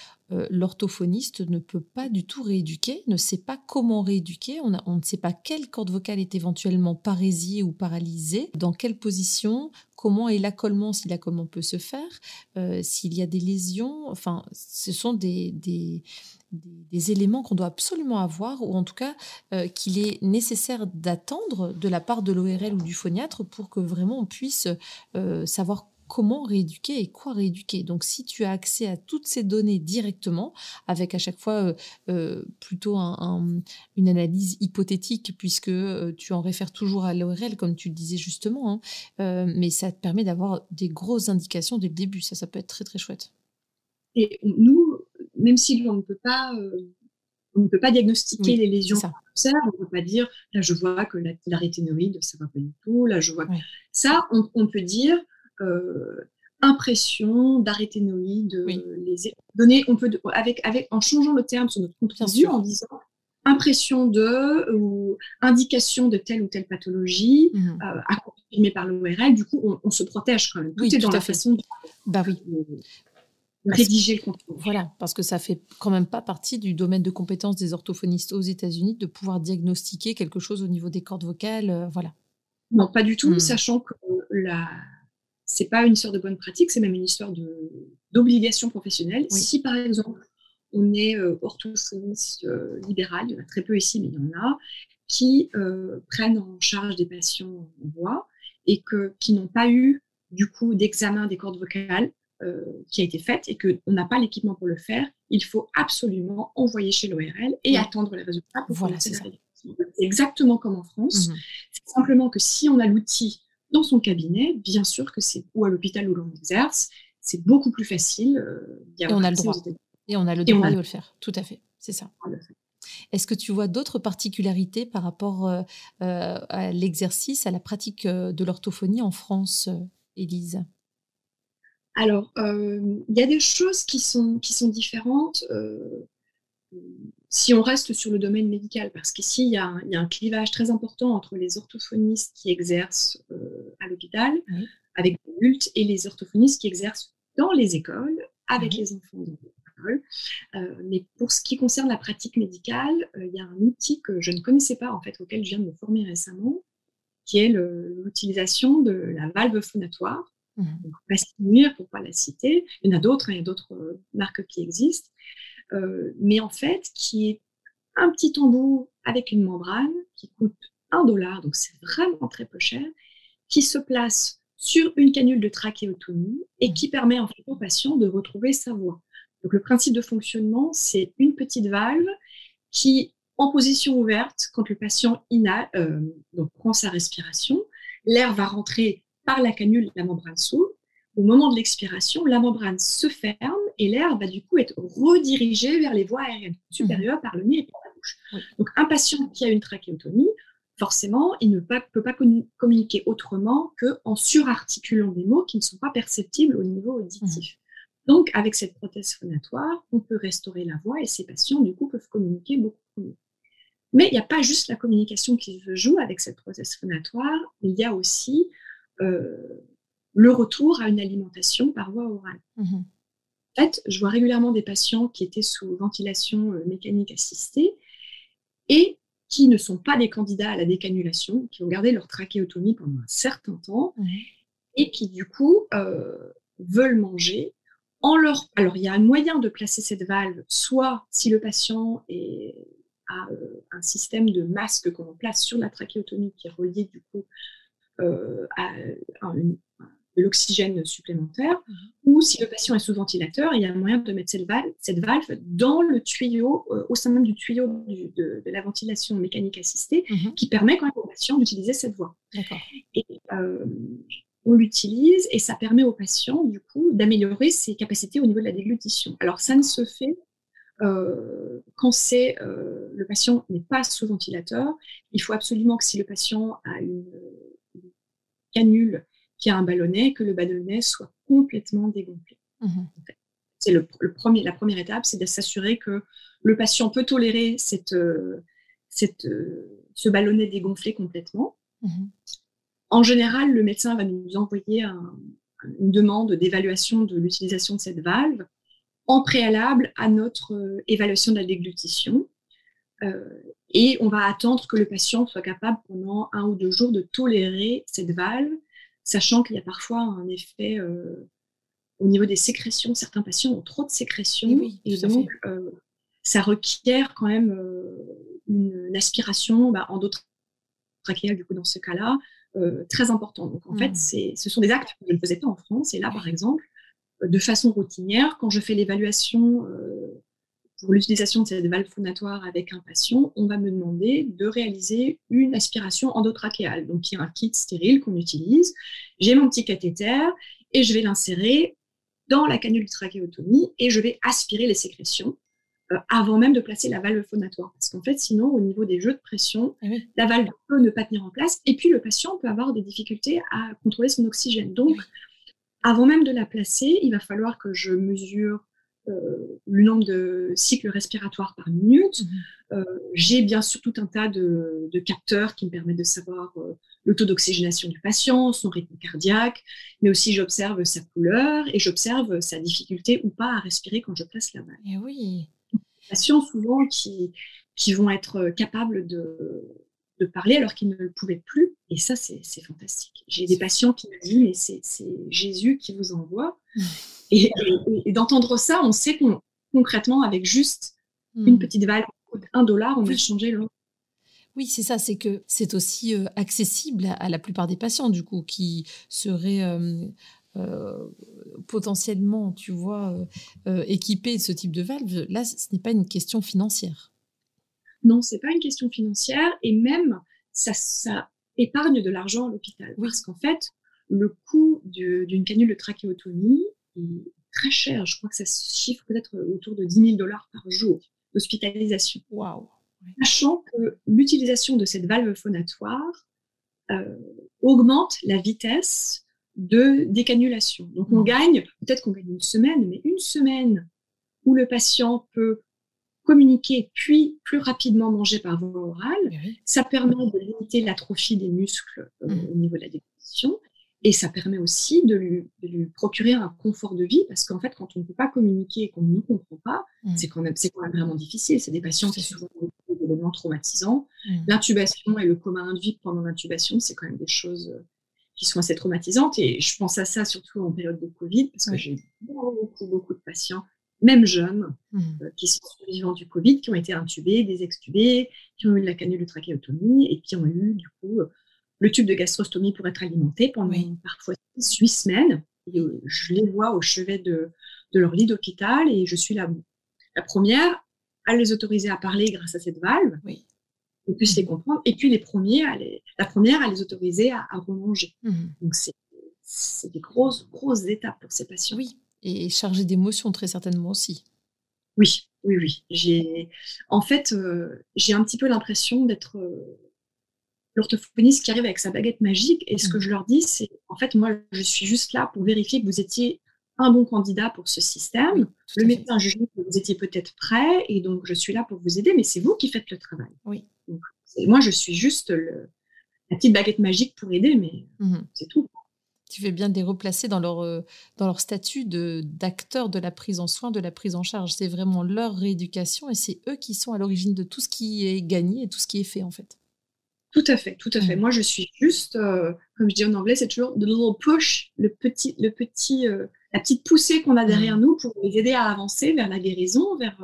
l'orthophoniste ne peut pas du tout rééduquer, ne sait pas comment rééduquer, on, ne sait pas quelle corde vocale est éventuellement parésiée ou paralysée, dans quelle position, comment est l'accollement, si l'accollement peut se faire, s'il y a des lésions, enfin, ce sont des, éléments qu'on doit absolument avoir, ou en tout cas euh, qu'il est nécessaire d'attendre de la part de l'ORL ou du phoniatre pour que vraiment on puisse euh, savoir comment rééduquer et quoi rééduquer. Donc si tu as accès à toutes ces données directement, avec à chaque fois euh, plutôt une analyse hypothétique, puisque tu en réfères toujours à l'ORL, comme tu le disais justement, hein, mais ça te permet d'avoir des grosses indications dès le début. Ça, ça peut être très très chouette. Et nous, même si on ne peut pas, euh, on ne peut pas diagnostiquer les lésions observe, on ne peut pas dire, là je vois que la, ça va pas du tout, là je vois. Ça, on, peut dire euh, impression d'arétinoïde, les données, on peut, avec, avec, en changeant le terme sur notre compte rendu, en disant impression de ou indication de telle ou telle pathologie mmh. euh, à confirmer par l'ORL, du coup, on, se protège quand même. Tout est dans la façon de, bah oui rédiger le contenu. Voilà, parce que ça fait quand même pas partie du domaine de compétences des orthophonistes aux États-Unis de pouvoir diagnostiquer quelque chose au niveau des cordes vocales, euh, voilà. Non, pas du tout, hmm. sachant que la c'est pas une histoire de bonne pratique, c'est même une histoire de d'obligation professionnelle. Si par exemple on est euh, orthophoniste euh, libéral, il y en a très peu ici, mais il y en a, qui prennent en charge des patients en voix et que, qui n'ont pas eu du coup d'examen des cordes vocales euh, qui a été faite et qu'on n'a pas l'équipement pour le faire, il faut absolument envoyer chez l'ORL et attendre les résultats pour voilà, c'est exactement comme en France. Mhm. C'est simplement que si on a l'outil dans son cabinet, bien sûr que c'est ou à l'hôpital où l'on exerce, c'est beaucoup plus facile. Euh, et on a le droit. Et on a le droit de le faire. Tout à fait. C'est ça. Est-ce que tu vois d'autres particularités par rapport euh, à l'exercice, à la pratique de l'orthophonie en France, Élise? Alors, euh, il y a des choses qui sont, qui sont différentes euh, si on reste sur le domaine médical, parce qu'ici, il, y a un clivage très important entre les orthophonistes qui exercent euh, à l'hôpital avec les adultes et les orthophonistes qui exercent dans les écoles avec les enfants dans les écoles. mais pour ce qui concerne la pratique médicale, il y a un outil que je ne connaissais pas, en fait, auquel je viens de me former récemment, qui est l'utilisation de la valve phonatoire Mmh. pas nuire pour pas la citer. Il y en a d'autres, hein, il y a d'autres euh, marques qui existent. Euh, mais en fait, qui est un petit embout avec une membrane qui coûte un dollar, donc c'est vraiment très peu cher, qui se place sur une canule de trachéotomie et qui permet en fait au patient de retrouver sa voix. Donc le principe de fonctionnement, c'est une petite valve qui, en position ouverte, quand le patient inhale, euh, donc prend sa respiration, l'air va rentrer par la canule, la membrane s'ouvre. Au moment de l'expiration, la membrane se ferme et l'air va du coup être redirigé vers les voies aériennes supérieures par le nez et par la bouche. Donc, un patient qui a une trachéotomie, forcément, il ne peut pas communiquer autrement qu'en surarticulant des mots qui ne sont pas perceptibles au niveau auditif. Mmh. Donc, avec cette prothèse phonatoire, on peut restaurer la voix et ces patients, du coup, peuvent communiquer beaucoup mieux. Mais il n'y a pas juste la communication qui se joue avec cette prothèse phonatoire, il y a aussi euh, le retour à une alimentation par voie orale. Mmh en fait, je vois régulièrement des patients qui étaient sous ventilation euh, mécanique assistée et qui ne sont pas des candidats à la décanulation, qui ont gardé leur trachéotomie pendant un certain temps mmh et qui du coup euh, veulent manger. En leur... Alors il y a un moyen de placer cette valve, soit si le patient a un système de masque qu'on place sur la trachéotomie qui est relié du coup euh, à, de l'oxygène supplémentaire, mhm. ou si le patient est sous ventilateur, il y a un moyen de mettre cette valve, cette valve dans le tuyau, euh, au sein même du tuyau de, la ventilation mécanique assistée, mhm. qui permet quand même au patient d'utiliser cette voie. Et euh, on l'utilise et ça permet au patient, du coup, d'améliorer ses capacités au niveau de la déglutition. Alors, ça ne se fait quand c'est le patient n'est pas sous ventilateur. Il faut absolument que si le patient a une canule qui a un ballonnet, que le ballonnet soit complètement dégonflé. Mhm. C'est le, premier, la première étape, c'est de s'assurer que le patient peut tolérer cette, euh, cette, euh, ce ballonnet dégonflé complètement. Mhm. En général, le médecin va nous envoyer un, une demande d'évaluation de l'utilisation de cette valve en préalable à notre évaluation de la déglutition. et on va attendre que le patient soit capable pendant un ou deux jours de tolérer cette valve, sachant qu'il y a parfois un effet au niveau des sécrétions. Certains patients ont trop de sécrétions et, donc ça requiert quand même une, aspiration bah, endotrachéale du coup dans ce cas-là euh, très important. Donc en fait, hmm. ce sont des actes que je ne faisais pas en France. Et là, par exemple, euh, de façon routinière, quand je fais l'évaluation euh, pour l'utilisation de cette valve phonatoire avec un patient, on va me demander de réaliser une aspiration endotrachéale. Donc il y a un kit stérile qu'on utilise. J'ai mon petit cathéter et je vais l'insérer dans la canule de trachéotomie et je vais aspirer les sécrétions euh, avant même de placer la valve phonatoire. Parce qu'en fait, sinon, au niveau des jeux de pression, ah la valve peut ne pas tenir en place et puis le patient peut avoir des difficultés à contrôler son oxygène. Donc, avant même de la placer, il va falloir que je mesure le nombre de cycles respiratoires par minute. Mhm. Euh, j'ai bien sûr tout un tas de, capteurs qui me permettent de savoir le taux d'oxygénation du patient, son rythme cardiaque, mais aussi j'observe sa couleur et j'observe sa difficulté ou pas à respirer quand je place la valve. Et eh oui patients souvent qui, qui vont être capables de, de parler alors qu'ils ne le pouvaient plus. Et ça, c'est fantastique. J'ai des patients qui me disent, mais c'est Jésus qui vous envoie. Et, d'entendre ça, on sait qu'on concrètement, avec juste une hmm. petite valve, un dollar, on a changé le oui, c'est ça, c'est que c'est aussi euh, accessible à, la plupart des patients, du coup, qui seraient euh, euh, potentiellement, tu vois, équipés de ce type de valve, là, ce n'est pas une question financière. Non, c'est pas une question financière et même ça, ça épargne de l'argent à l'hôpital. Parce qu'en fait, le coût d'une canule de trachéotomie est très cher. Je crois que ça se chiffre peut-être autour de 10 000 dollars par jour d'hospitalisation. Waouh! Sachant que l'utilisation de cette valve phonatoire augmente la vitesse de décanulation. Donc on mmh. gagne, peut-être qu'on gagne une semaine, mais une semaine où le patient peut communiquer puis plus rapidement manger par voie orale, ça permet de limiter l'atrophie des muscles euh, mmh. au niveau de la déglutition et ça permet aussi de lui, procurer un confort de vie parce qu'en fait, quand on ne peut pas communiquer et qu'on ne nous comprend pas, mmh. c'est quand, même, quand même vraiment difficile. C'est des patients qui sont des événements traumatisants. L'intubation et le coma induit pendant l'intubation, c'est quand même des choses euh, qui sont assez traumatisantes. Et je pense à ça surtout en période de Covid, parce que j'ai beaucoup, beaucoup de patients, même jeunes, mmh. euh, qui sont survivants du Covid, qui ont été intubés, des extubés, qui ont eu de la canule de trachéotomie et qui ont eu, du coup, euh, le tube de gastrostomie pour être alimenté pendant parfois 8 semaines. Et, euh, je les vois au chevet de, de leur lit d'hôpital et je suis la, la première à les autoriser à parler grâce à cette valve. Oui on puisse les comprendre. Et puis les premiers, à la première à les autoriser à, à remanger. Mmh. Donc c'est des grosses, grosses étapes pour ces patients. Oui, et chargé d'émotions très certainement aussi. Oui, oui, oui. J'ai, en fait, euh, j'ai un petit peu l'impression d'être euh, l'orthophoniste qui arrive avec sa baguette magique. Et ce que mmh. je leur dis, c'est, en fait, moi, je suis juste là pour vérifier que vous étiez un bon candidat pour ce système. le médecin juge que vous étiez peut-être prêt, et donc je suis là pour vous aider, mais c'est vous qui faites le travail. Oui moi, je suis juste la petite baguette magique pour aider, mais mmh c'est tout. Tu fais bien de les replacer dans leur, euh, dans leur statut d'acteur de, la prise en soin, de la prise en charge. C'est vraiment leur rééducation et c'est eux qui sont à l'origine de tout ce qui est gagné et tout ce qui est fait en fait. Tout à fait, tout à fait. Mmh. Moi, je suis juste, euh, comme je dis en anglais, c'est toujours the little push, le petit, le petit, euh, la petite poussée qu'on a derrière mmh. nous pour les aider à avancer vers la guérison, vers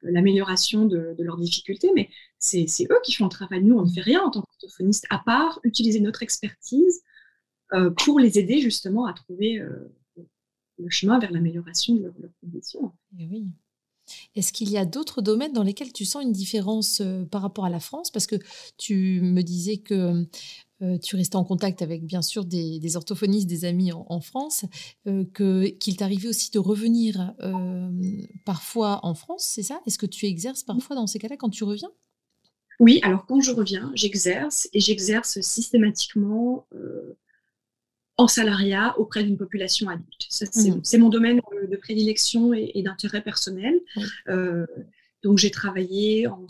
l'amélioration de, de, leurs difficultés. Mais c'est eux qui font le travail. Nous, on ne fait rien en tant qu'orthophoniste, à part utiliser notre expertise pour les aider justement à trouver euh, le chemin vers l'amélioration de leurs conditions. Eh oui. Est-ce qu'il y a d'autres domaines dans lesquels tu sens une différence euh, par rapport à la France? Parce que tu me disais que tu restais en contact avec bien sûr des, orthophonistes, des amis en, France, qu'il t'arrivait aussi de revenir parfois en France, c'est ça? Est-ce que tu exerces parfois dans ces cas-là quand tu reviens? Oui, alors quand je reviens, j'exerce et j'exerce systématiquement euh, en salariat auprès d'une population adulte. Mmh. C'est mon domaine de prédilection et, d'intérêt personnel. Euh, Donc, j'ai travaillé en,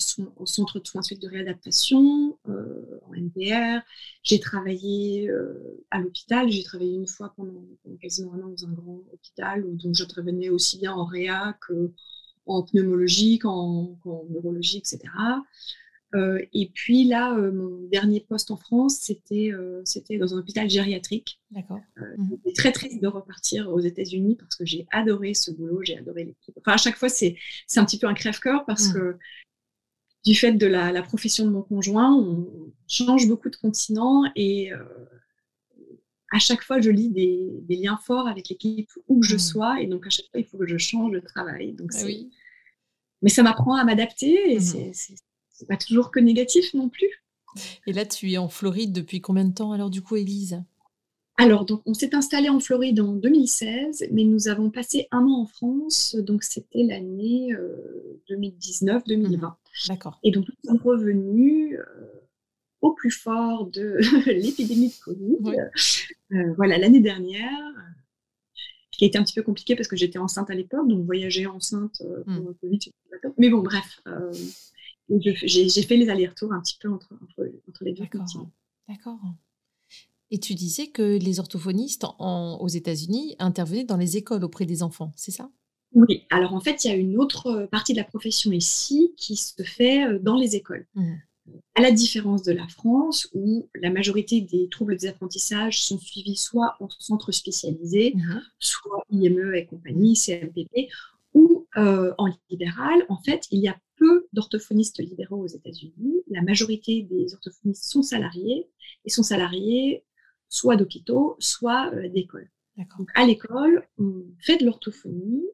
centre de soins suite de réadaptation, euh, en NPR. J'ai travaillé euh, à l'hôpital. J'ai travaillé une fois pendant, quasiment un an dans un grand hôpital où donc j'intervenais aussi bien en réa qu'en pneumologie, qu'en neurologie, etc. Euh, et puis là, euh, mon dernier poste en France, c'était euh, dans un hôpital gériatrique. D'accord. Mmh. J'étais très triste de repartir aux États-Unis parce que j'ai adoré ce boulot, j'ai adoré l'équipe. Enfin, à chaque fois, c'est un petit peu un crève-cœur parce mmh. que du fait de la, la, profession de mon conjoint, on change beaucoup de continent et à chaque fois, je lis des, des liens forts avec l'équipe où que je mmh. sois et donc à chaque fois, il faut que je change de travail. Donc, ah oui. Mais ça m'apprend à m'adapter et c'est c'est pas toujours que négatif non plus. Et là, tu es en Floride depuis combien de temps alors du coup, Élise? Alors, donc, on s'est installé en Floride en 2016, mais nous avons passé un an en France, donc c'était l'année 2019-2020. Euh, mhm. D'accord. Et donc, nous sommes revenus euh, au plus fort de l'épidémie de Covid, euh, voilà, l'année dernière, qui a été un petit peu compliqué parce que j'étais enceinte à l'époque, donc voyager enceinte pour le mhm. Covid, Mais bon, bref, j'ai fait les allers-retours un petit peu entre, les deux D'accord. Et tu disais que les orthophonistes aux États-Unis intervenaient dans les écoles auprès des enfants, c'est ça? Oui. Alors en fait, il y a une autre partie de la profession ici qui se fait euh, dans les écoles. Mmh. À la différence de la France, où la majorité des troubles des apprentissages sont suivis soit en centre spécialisé, mmh. soit IME et compagnie, CMPP, ou euh, en libéral, en fait, il y a peu d'orthophonistes libéraux aux États-Unis. La majorité des orthophonistes sont salariés et sont salariés soit d'hôpitaux, soit euh, d'écoles. À l'école, on fait de l'orthophonie.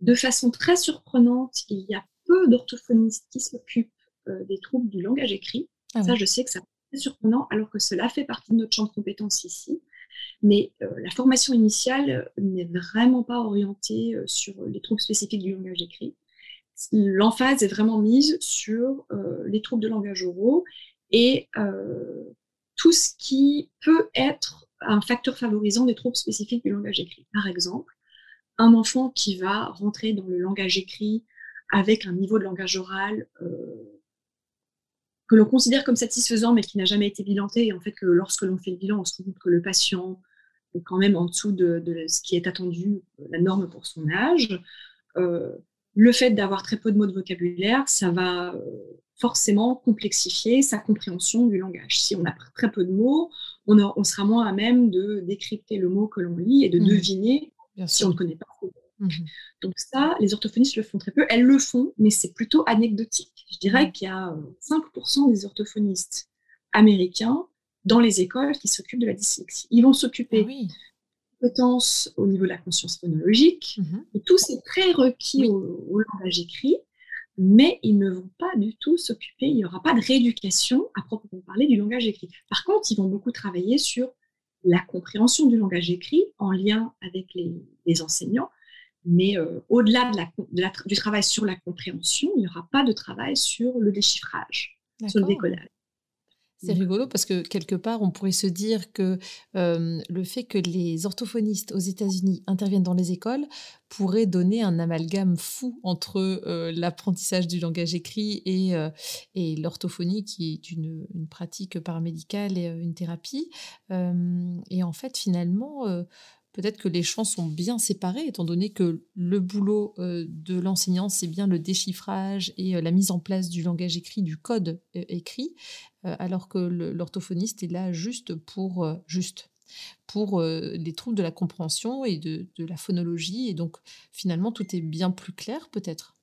De façon très surprenante, il y a peu d'orthophonistes qui s'occupent euh, des troubles du langage écrit. Ah Ça, je sais que c'est très surprenant, alors que cela fait partie de notre champ de compétences ici. Mais euh, la formation initiale n'est vraiment pas orientée sur les troubles spécifiques du langage écrit l'emphase est vraiment mise sur euh, les troubles de langage oraux et euh, tout ce qui peut être un facteur favorisant des troubles spécifiques du langage écrit. Par exemple, un enfant qui va rentrer dans le langage écrit avec un niveau de langage oral euh, que l'on considère comme satisfaisant mais qui n'a jamais été bilanté, et en fait que lorsque l'on fait le bilan, on se rend compte que le patient est quand même en dessous de, ce qui est attendu, la norme pour son âge le fait d'avoir très peu de mots de vocabulaire, ça va euh, forcément complexifier sa compréhension du langage. Si on a très peu de mots, on, sera moins à même de décrypter le mot que l'on lit et de mmh. deviner si on ne connaît pas. Mmh. Donc ça, les orthophonistes le font très peu. Elles le font, mais c'est plutôt anecdotique. Je dirais mmh. qu'il y a 5% euh, des orthophonistes américains dans les écoles qui s'occupent de la dyslexie. Ils vont s'occuper ah compétences au niveau de la conscience phonologique. Mhm. Et tout c'est très requis au, langage écrit, mais ils ne vont pas du tout s'occuper, il n'y aura pas de rééducation à proprement parler du langage écrit. Par contre, ils vont beaucoup travailler sur la compréhension du langage écrit en lien avec les, enseignants. Mais euh, au-delà de la, du travail sur la compréhension, il n'y aura pas de travail sur le déchiffrage, sur le décollage. C'est mmh. rigolo parce que quelque part, on pourrait se dire que le fait que les orthophonistes aux États-Unis interviennent dans les écoles pourrait donner un amalgame fou entre l'apprentissage du langage écrit et, et l'orthophonie, qui est une, une, pratique paramédicale et une thérapie. et en fait, finalement, peut-être que les champs sont bien séparés, étant donné que le boulot de l'enseignant, c'est bien le déchiffrage et la mise en place du langage écrit, du code écrit, alors que l'orthophoniste est là juste pour juste pour les troubles de la compréhension et de, la phonologie. Et donc, finalement, tout est bien plus clair, peut-être?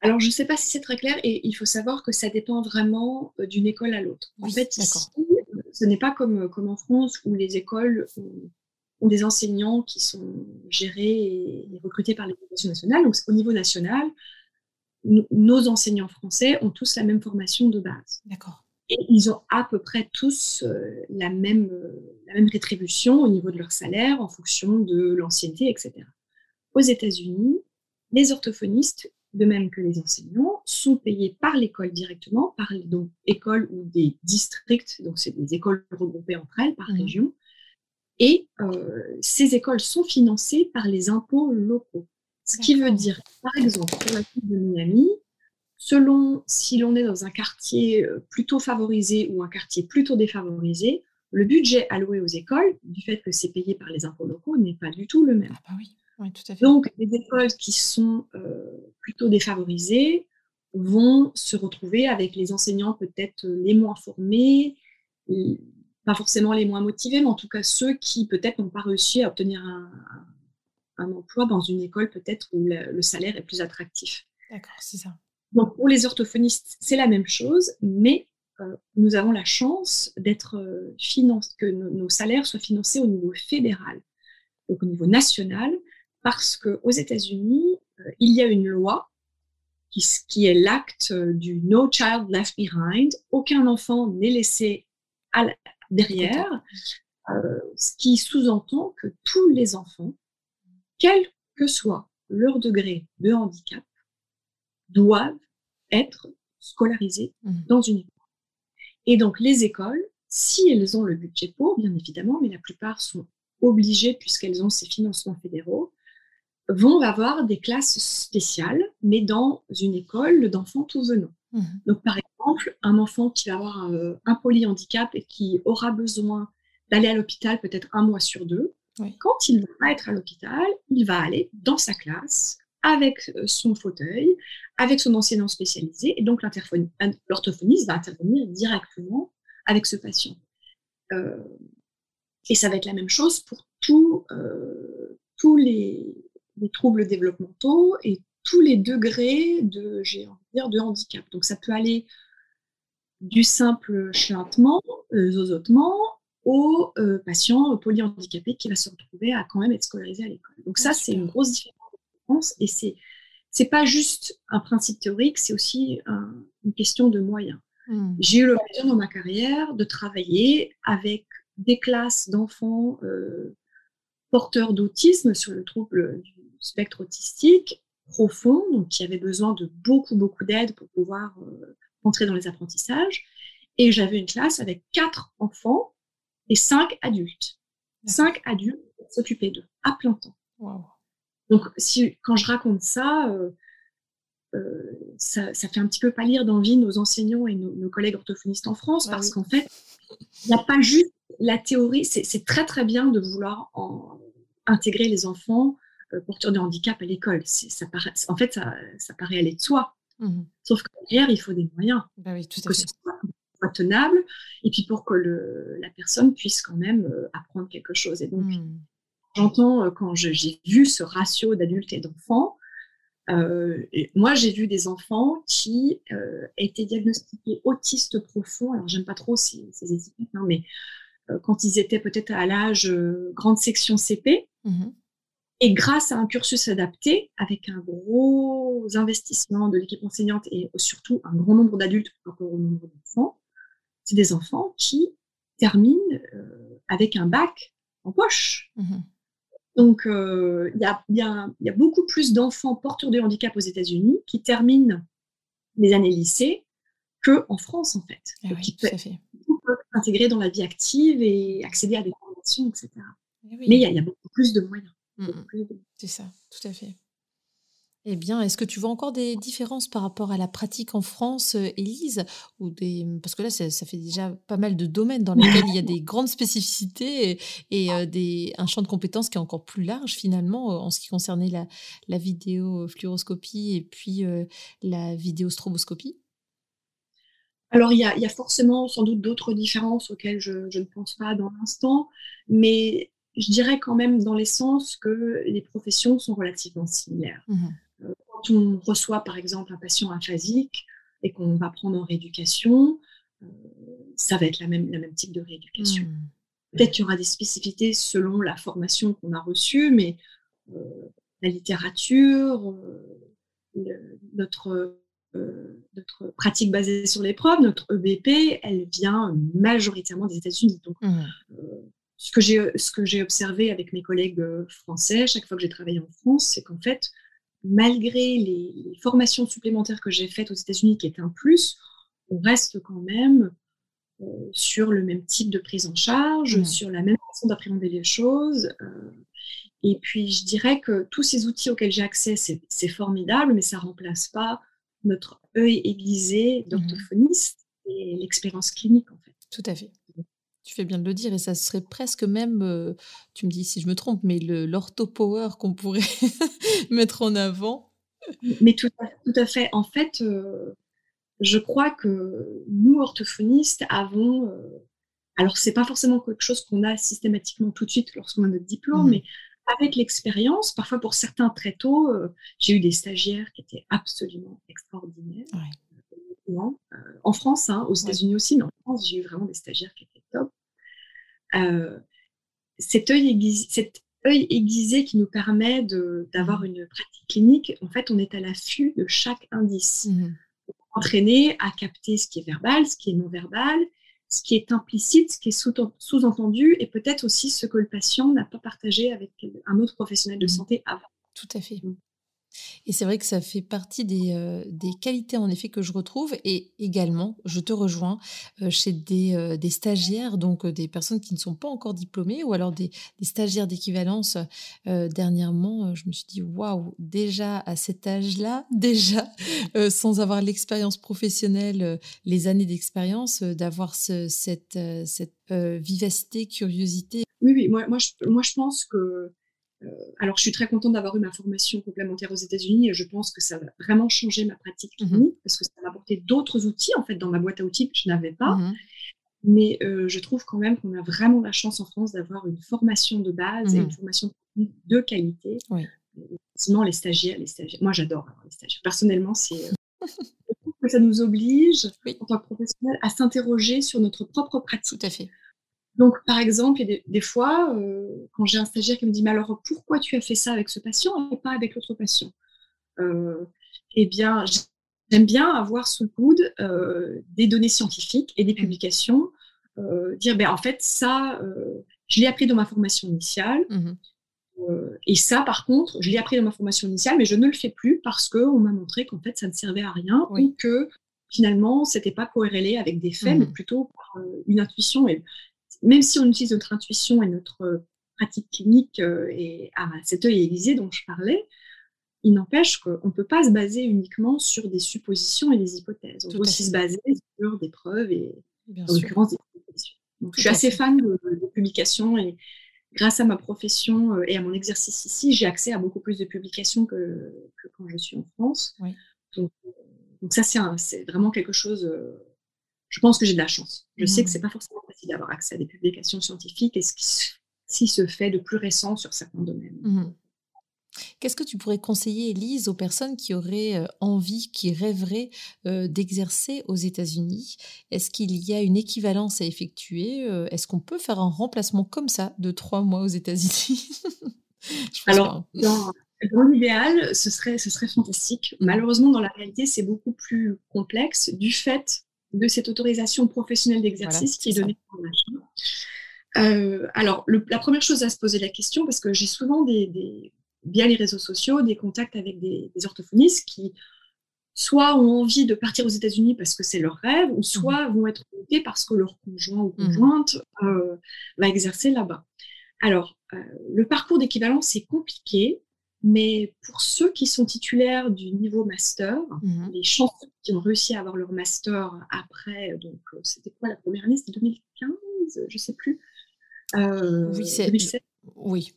Alors, je ne sais pas si c'est très clair, et il faut savoir que ça dépend vraiment d'une école à l'autre. en fait, ici, ce n'est pas comme, comme en France où les écoles ont des enseignants qui sont gérés et recrutés par l'éducation nationale. Donc, au niveau national, nos enseignants français ont tous la même formation de base. D'accord. Et ils ont à peu près tous euh, la, même, euh, la même rétribution au niveau de leur salaire en fonction de l'ancienneté, etc. Aux États-Unis, les orthophonistes, de même que les enseignants, sont payés par l'école directement, par donc écoles ou des districts, donc c'est des écoles regroupées entre elles par mmh. région, et euh, ces écoles sont financées par les impôts locaux. Ce qui veut dire, par exemple, pour la ville de Miami, selon si l'on est dans un quartier euh, plutôt favorisé ou un quartier plutôt défavorisé, le budget alloué aux écoles, du fait que c'est payé par les impôts locaux, n'est pas du tout le même. Ah bah oui. Oui, tout à fait. Donc, les écoles qui sont euh, plutôt défavorisées vont se retrouver avec les enseignants peut-être les moins formés, pas forcément les moins motivés, mais en tout cas ceux qui peut-être n'ont pas réussi à obtenir un, emploi dans une école peut-être où le, salaire est plus attractif. D'accord, c'est ça. Donc pour les orthophonistes, c'est la même chose, mais euh, nous avons la chance d'être euh, que nos, salaires soient financés au niveau fédéral, donc au niveau national, parce qu'aux États-Unis, euh, il y a une loi qui, qui est l'acte du No Child Left Behind. Aucun enfant n'est laissé à derrière, ce qui sous-entend que tous les enfants quel que soit leur degré de handicap, doivent être scolarisés mmh. dans une école. Et donc les écoles, si elles ont le budget pour, bien évidemment, mais la plupart sont obligées puisqu'elles ont ces financements fédéraux, vont avoir des classes spéciales, mais dans une école d'enfants tout venant. Mmh. Donc par exemple, un enfant qui va avoir un, euh, un polyhandicap et qui aura besoin d'aller à l'hôpital peut-être un mois sur deux, quand il va être à l'hôpital, il va aller dans sa classe avec euh, son fauteuil, avec son enseignant spécialisé, et donc l'orthophoniste va intervenir directement avec ce patient. Euh, et ça va être la même chose pour euh, tous les, troubles développementaux et tous les degrés de, dire, de handicap. Donc ça peut aller du simple chuintement, zozotement, au euh, patient polyhandicapé qui va se retrouver à quand même être scolarisé à l'école. Donc ça, c'est une grosse différence et c'est c'est pas juste un principe théorique, c'est aussi une question de moyens. Hmm. J'ai eu l'occasion dans ma carrière de travailler avec des classes d'enfants euh, porteurs d'autisme sur le trouble du spectre autistique profond, donc qui avaient besoin de beaucoup, beaucoup d'aide pour pouvoir euh, entrer dans les apprentissages. Et j'avais une classe avec quatre enfants et cinq adultes. Cinq adultes s'occuper d'eux à plein temps. Donc, si, quand je raconte ça, euh, euh, ça, fait un petit peu pâlir d'envie nos enseignants et nos, collègues orthophonistes en France, parce qu'en fait, il n'y a pas juste la théorie, c'est très très bien de vouloir intégrer les enfants euh, porteurs de handicap à l'école. Ça paraît, en fait, ça, paraît aller de soi. Mmh Sauf que derrière, il faut des moyens. Bah oui, tout à fait tenable, et puis pour que le, la personne puisse quand même euh, apprendre quelque chose. Et donc, hmm. j'entends euh, quand j'ai vu ce ratio d'adultes et d'enfants, euh, moi, j'ai vu des enfants qui étaient diagnostiqués autistes profonds. Alors, j'aime pas trop ces, ces étiquettes, hein, mais quand ils étaient peut-être à l'âge grande section CP, mmh et grâce à un cursus adapté, avec un gros investissement de l'équipe enseignante et surtout un grand nombre d'adultes par rapport au nombre d'enfants, c'est des enfants qui terminent euh, avec un bac en poche. Mhm. Donc, euh, il y, a, beaucoup plus d'enfants porteurs de handicap aux États-Unis qui terminent les années lycée qu'en France, en fait. Ah qui peuvent, s'intégrer dans la vie active et accéder à des formations, etc. Eh Mais il y, a beaucoup plus de moyens. Mhm. C'est ça, tout à fait. Eh bien, est-ce que tu vois encore des différences par rapport à la pratique en France, euh, Élise ou des... Parce que là, ça, fait déjà pas mal de domaines dans lesquels il y a des grandes spécificités et, euh, des, un champ de compétences qui est encore plus large finalement euh, en ce qui concernait la, la vidéo fluoroscopie et puis la vidéostroboscopie? Alors, il y, a, forcément sans doute d'autres différences auxquelles je, ne pense pas dans l'instant, mais je dirais quand même dans l'essence que les professions sont relativement similaires. Mmh quand on reçoit par exemple un patient aphasique et qu'on va prendre en rééducation, euh, ça va être la même, la même type de rééducation. Hmm. Peut-être qu'il y aura des spécificités selon la formation qu'on a reçue, mais euh, la littérature, euh, notre, notre pratique basée sur l'épreuve, notre EBP, elle vient majoritairement des États-Unis. Donc, hmm. Ce que j'ai observé avec mes collègues français, chaque fois que j'ai travaillé en France, c'est qu'en fait, malgré les, formations supplémentaires que j'ai faites aux États-Unis, qui étaient un plus, on reste quand même euh, sur le même type de prise en charge, mmh. sur la même façon d'appréhender les choses. Euh, Et puis, je dirais que tous ces outils auxquels j'ai accès, c'est formidable, mais ça ne remplace pas notre œil aiguisé mmh d'orthophoniste et l'expérience clinique, en fait. Tout à fait. Tu fais bien de le dire, et ça serait presque même, euh, tu me dis si je me trompe, mais l'orthopower qu'on pourrait mettre en avant. Mais tout à, fait. En fait, euh, je crois que nous, orthophonistes, avons. Alors, euh, alors, c'est pas forcément quelque chose qu'on a systématiquement tout de suite lorsqu'on a notre diplôme, mmh mais avec l'expérience, parfois pour certains très tôt, j'ai eu des stagiaires qui étaient absolument extraordinaires. en France, hein, aux États-Unis aussi, mais en France, j'ai eu vraiment des stagiaires qui étaient. Euh, cet, œil aiguisé, qui nous permet d'avoir mmh. une pratique clinique, en fait, on est à l'affût de chaque indice. Mmh. Entraîné à capter ce qui est verbal, ce qui est non verbal, ce qui est implicite, ce qui est sous-entendu, et peut-être aussi ce que le patient n'a pas partagé avec un autre professionnel de mmh. santé avant. Tout à fait. Et c'est vrai que ça fait partie des, euh, des, qualités en effet que je retrouve. Et également, je te rejoins euh, chez des, euh, des, stagiaires, donc des personnes qui ne sont pas encore diplômées ou alors des, des stagiaires d'équivalence. dernièrement, je me suis dit, waouh, déjà à cet âge-là, déjà, sans avoir l'expérience professionnelle, les années d'expérience, d'avoir ce, cette, cette vivacité, curiosité. Oui, oui, moi, moi, je, moi je pense que alors, je suis très contente d'avoir eu ma formation complémentaire aux États-Unis et je pense que ça va vraiment changer ma pratique mhm. clinique parce que ça m'a apporté d'autres outils en fait dans ma boîte à outils que je n'avais pas. Mhm. Mais euh, je trouve quand même qu'on a vraiment la chance en France d'avoir une formation de base et une mhm. formation de qualité. Sinon, les stagiaires, les stagiaires, moi j'adore les stagiaires. Personnellement, c'est euh, que ça nous oblige en tant que professionnels à s'interroger sur notre propre pratique. Tout à fait. Donc, par exemple, des, fois, euh, quand j'ai un stagiaire qui me dit, mais alors pourquoi tu as fait ça avec ce patient et pas avec l'autre patient? Euh, Eh bien, j'aime bien avoir sous le coude euh, des données scientifiques et des mmh. publications, dire, ben, en fait, ça, je l'ai appris dans ma formation initiale. Mmh et ça, par contre, je l'ai appris dans ma formation initiale, mais je ne le fais plus parce qu'on m'a montré qu'en fait, ça ne servait à rien ou que finalement, c'était pas corrélé avec des faits, mais mmh plutôt par une intuition. Et même si on utilise notre intuition et notre euh, pratique clinique euh, et à cet œil aiguisé dont je parlais, il n'empêche qu'on ne peut pas se baser uniquement sur des suppositions et des hypothèses. On peut aussi se baser sur des preuves et en l'occurrence des publications. je suis assez fan de, publications et grâce à ma profession euh, et à mon exercice ici, j'ai accès à beaucoup plus de publications que, quand je suis en France. Donc, ça, c'est vraiment quelque chose je pense que j'ai de la chance. Je sais que mmh. c'est pas forcément facile d'avoir accès à des publications scientifiques et ce qui, se fait de plus récent sur certains domaines. Mmh. Qu'est-ce que tu pourrais conseiller, Elise, aux personnes qui auraient euh, envie, qui rêveraient euh, d'exercer aux États-Unis? Est-ce qu'il y a une équivalence à effectuer euh, Est-ce qu'on peut faire un remplacement comme ça de trois mois aux États-Unis? Alors, dans, dans l'idéal, ce serait, ce serait fantastique. Malheureusement, dans la réalité, c'est beaucoup plus complexe du fait de cette autorisation professionnelle d'exercice qui est donnée par euh, alors, la première chose à se poser la question, parce que j'ai souvent des, via les réseaux sociaux des contacts avec des, orthophonistes qui soit ont envie de partir aux États-Unis parce que c'est leur rêve, ou soit mmh. vont être montés parce que leur conjoint ou mmh. conjointe euh, va exercer là-bas. Alors, euh, le parcours d'équivalence est compliqué mais pour ceux qui sont titulaires du niveau master, mhm. les chanceux qui ont réussi à avoir leur master après, donc euh, c'était quoi la première année? C'était 2015, je ne sais plus. Euh, oui, c'est oui.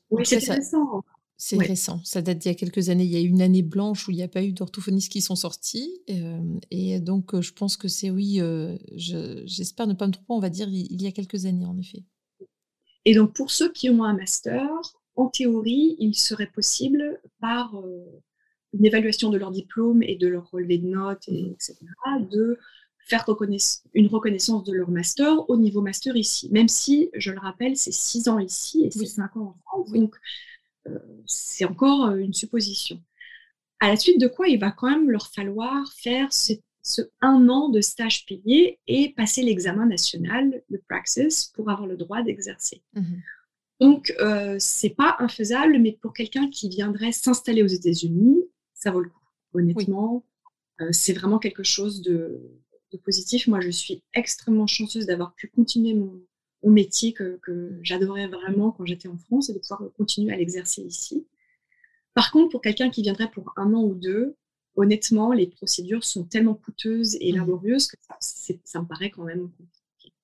récent. C'est récent, ça date d'il y a quelques années. Il y a eu une année blanche où il n'y a pas eu d'orthophonistes qui sont sortis. Euh, et donc, je pense que c'est, oui, j'espère ne pas me tromper, on va dire il y a quelques années, en effet. Et donc, pour ceux qui ont un master, en théorie, il serait possible, par euh, une évaluation de leur diplôme et de leur relevé de notes, et, etc., de faire une reconnaissance de leur master au niveau master ici. Même si, je le rappelle, c'est six ans ici et c'est cinq ans en France, donc euh, c'est encore euh, une supposition. À la suite de quoi, il va quand même leur falloir faire ce, un an de stage payé et passer l'examen national, le Praxis, pour avoir le droit d'exercer. Mmh donc, euh, c'est pas infaisable, mais pour quelqu'un qui viendrait s'installer aux États-Unis, ça vaut le coup. Honnêtement, euh, c'est vraiment quelque chose de, positif. Moi, je suis extrêmement chanceuse d'avoir pu continuer mon, mon métier que, j'adorais vraiment quand j'étais en France et de pouvoir continuer à l'exercer ici. Par contre, pour quelqu'un qui viendrait pour un an ou deux, honnêtement, les procédures sont tellement coûteuses et mmh. laborieuses que ça, me paraît quand même compliqué.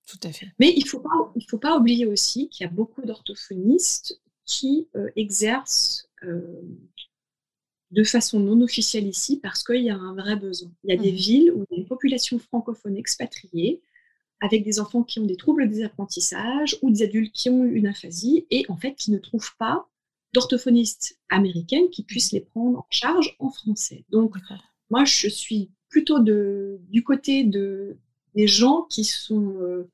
Tout à fait. Mais il ne faut, pas, faut pas oublier aussi qu'il y a beaucoup d'orthophonistes qui euh, exercent euh, de façon non officielle ici parce qu'il y a un vrai besoin. Il y a des mmh. villes où il y a une population francophone expatriée avec des enfants qui ont des troubles des apprentissages ou des adultes qui ont une aphasie et en fait qui ne trouvent pas d'orthophonistes américaines qui puissent les prendre en charge en français. Donc, moi, je suis plutôt de, du côté de, des gens qui sont... Euh,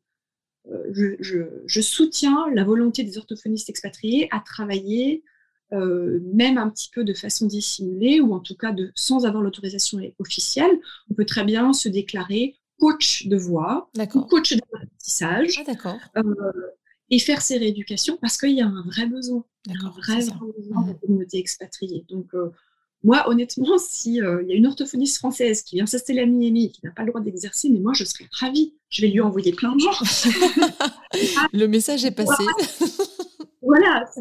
euh, je, soutiens la volonté des orthophonistes expatriés à travailler euh, même un petit peu de façon dissimulée ou en tout cas de, sans avoir l'autorisation officielle. On peut très bien se déclarer coach de voix ou coach d'apprentissage ah, et faire ces rééducations parce qu'il y a un vrai besoin. un vrai, besoin de la communauté expatriée. Donc, euh, moi, honnêtement, s'il euh, il y a une orthophoniste française qui vient s'installer à Miami et qui n'a pas le droit d'exercer, mais moi, je serais ravie. Je vais lui envoyer plein de gens. le message est passé. voilà,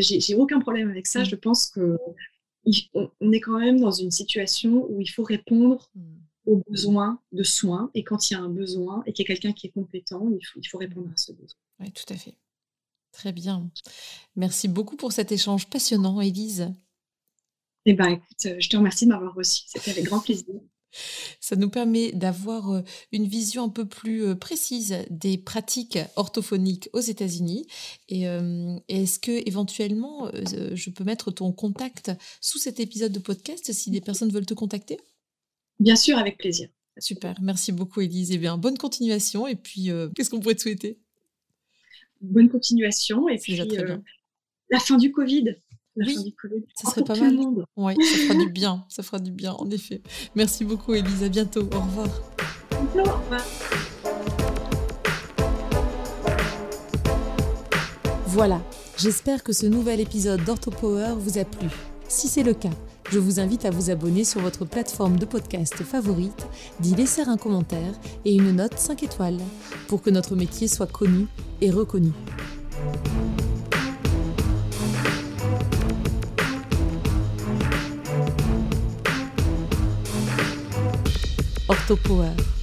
j'ai aucun problème avec ça. Mm. Je pense que on, est quand même dans une situation où il faut répondre mm. aux besoins de soins. Et quand il y a un besoin et qu'il y a quelqu'un qui est compétent, il faut, il faut répondre à ce besoin. Oui, tout à fait. Très bien. Merci beaucoup pour cet échange passionnant, Élise. Eh bien, écoute, euh, je te remercie de m'avoir reçu. C'était avec grand plaisir. Ça nous permet d'avoir euh, une vision un peu plus euh, précise des pratiques orthophoniques aux États-Unis. Et est-ce que éventuellement, je peux mettre ton contact sous cet épisode de podcast si des personnes veulent te contacter? Bien sûr, avec plaisir. Super, merci beaucoup Élise. Et eh bien, bonne continuation. Et puis, qu'est-ce qu'on pourrait te souhaiter? Bonne continuation. Et puis, euh, la fin du Covid. La oui, fin du COVID. ça serait pas mal. Oui, ça fera du bien. Ça fera du bien, en effet. Merci beaucoup, Elise. À bientôt. Au revoir. Au revoir. Voilà, j'espère que ce nouvel épisode d'OrthoPower vous a plu. Si c'est le cas, je vous invite à vous abonner sur votre plateforme de podcast favorite, d'y laisser un commentaire et une note 5 étoiles pour que notre métier soit connu et reconnu. OrthoPower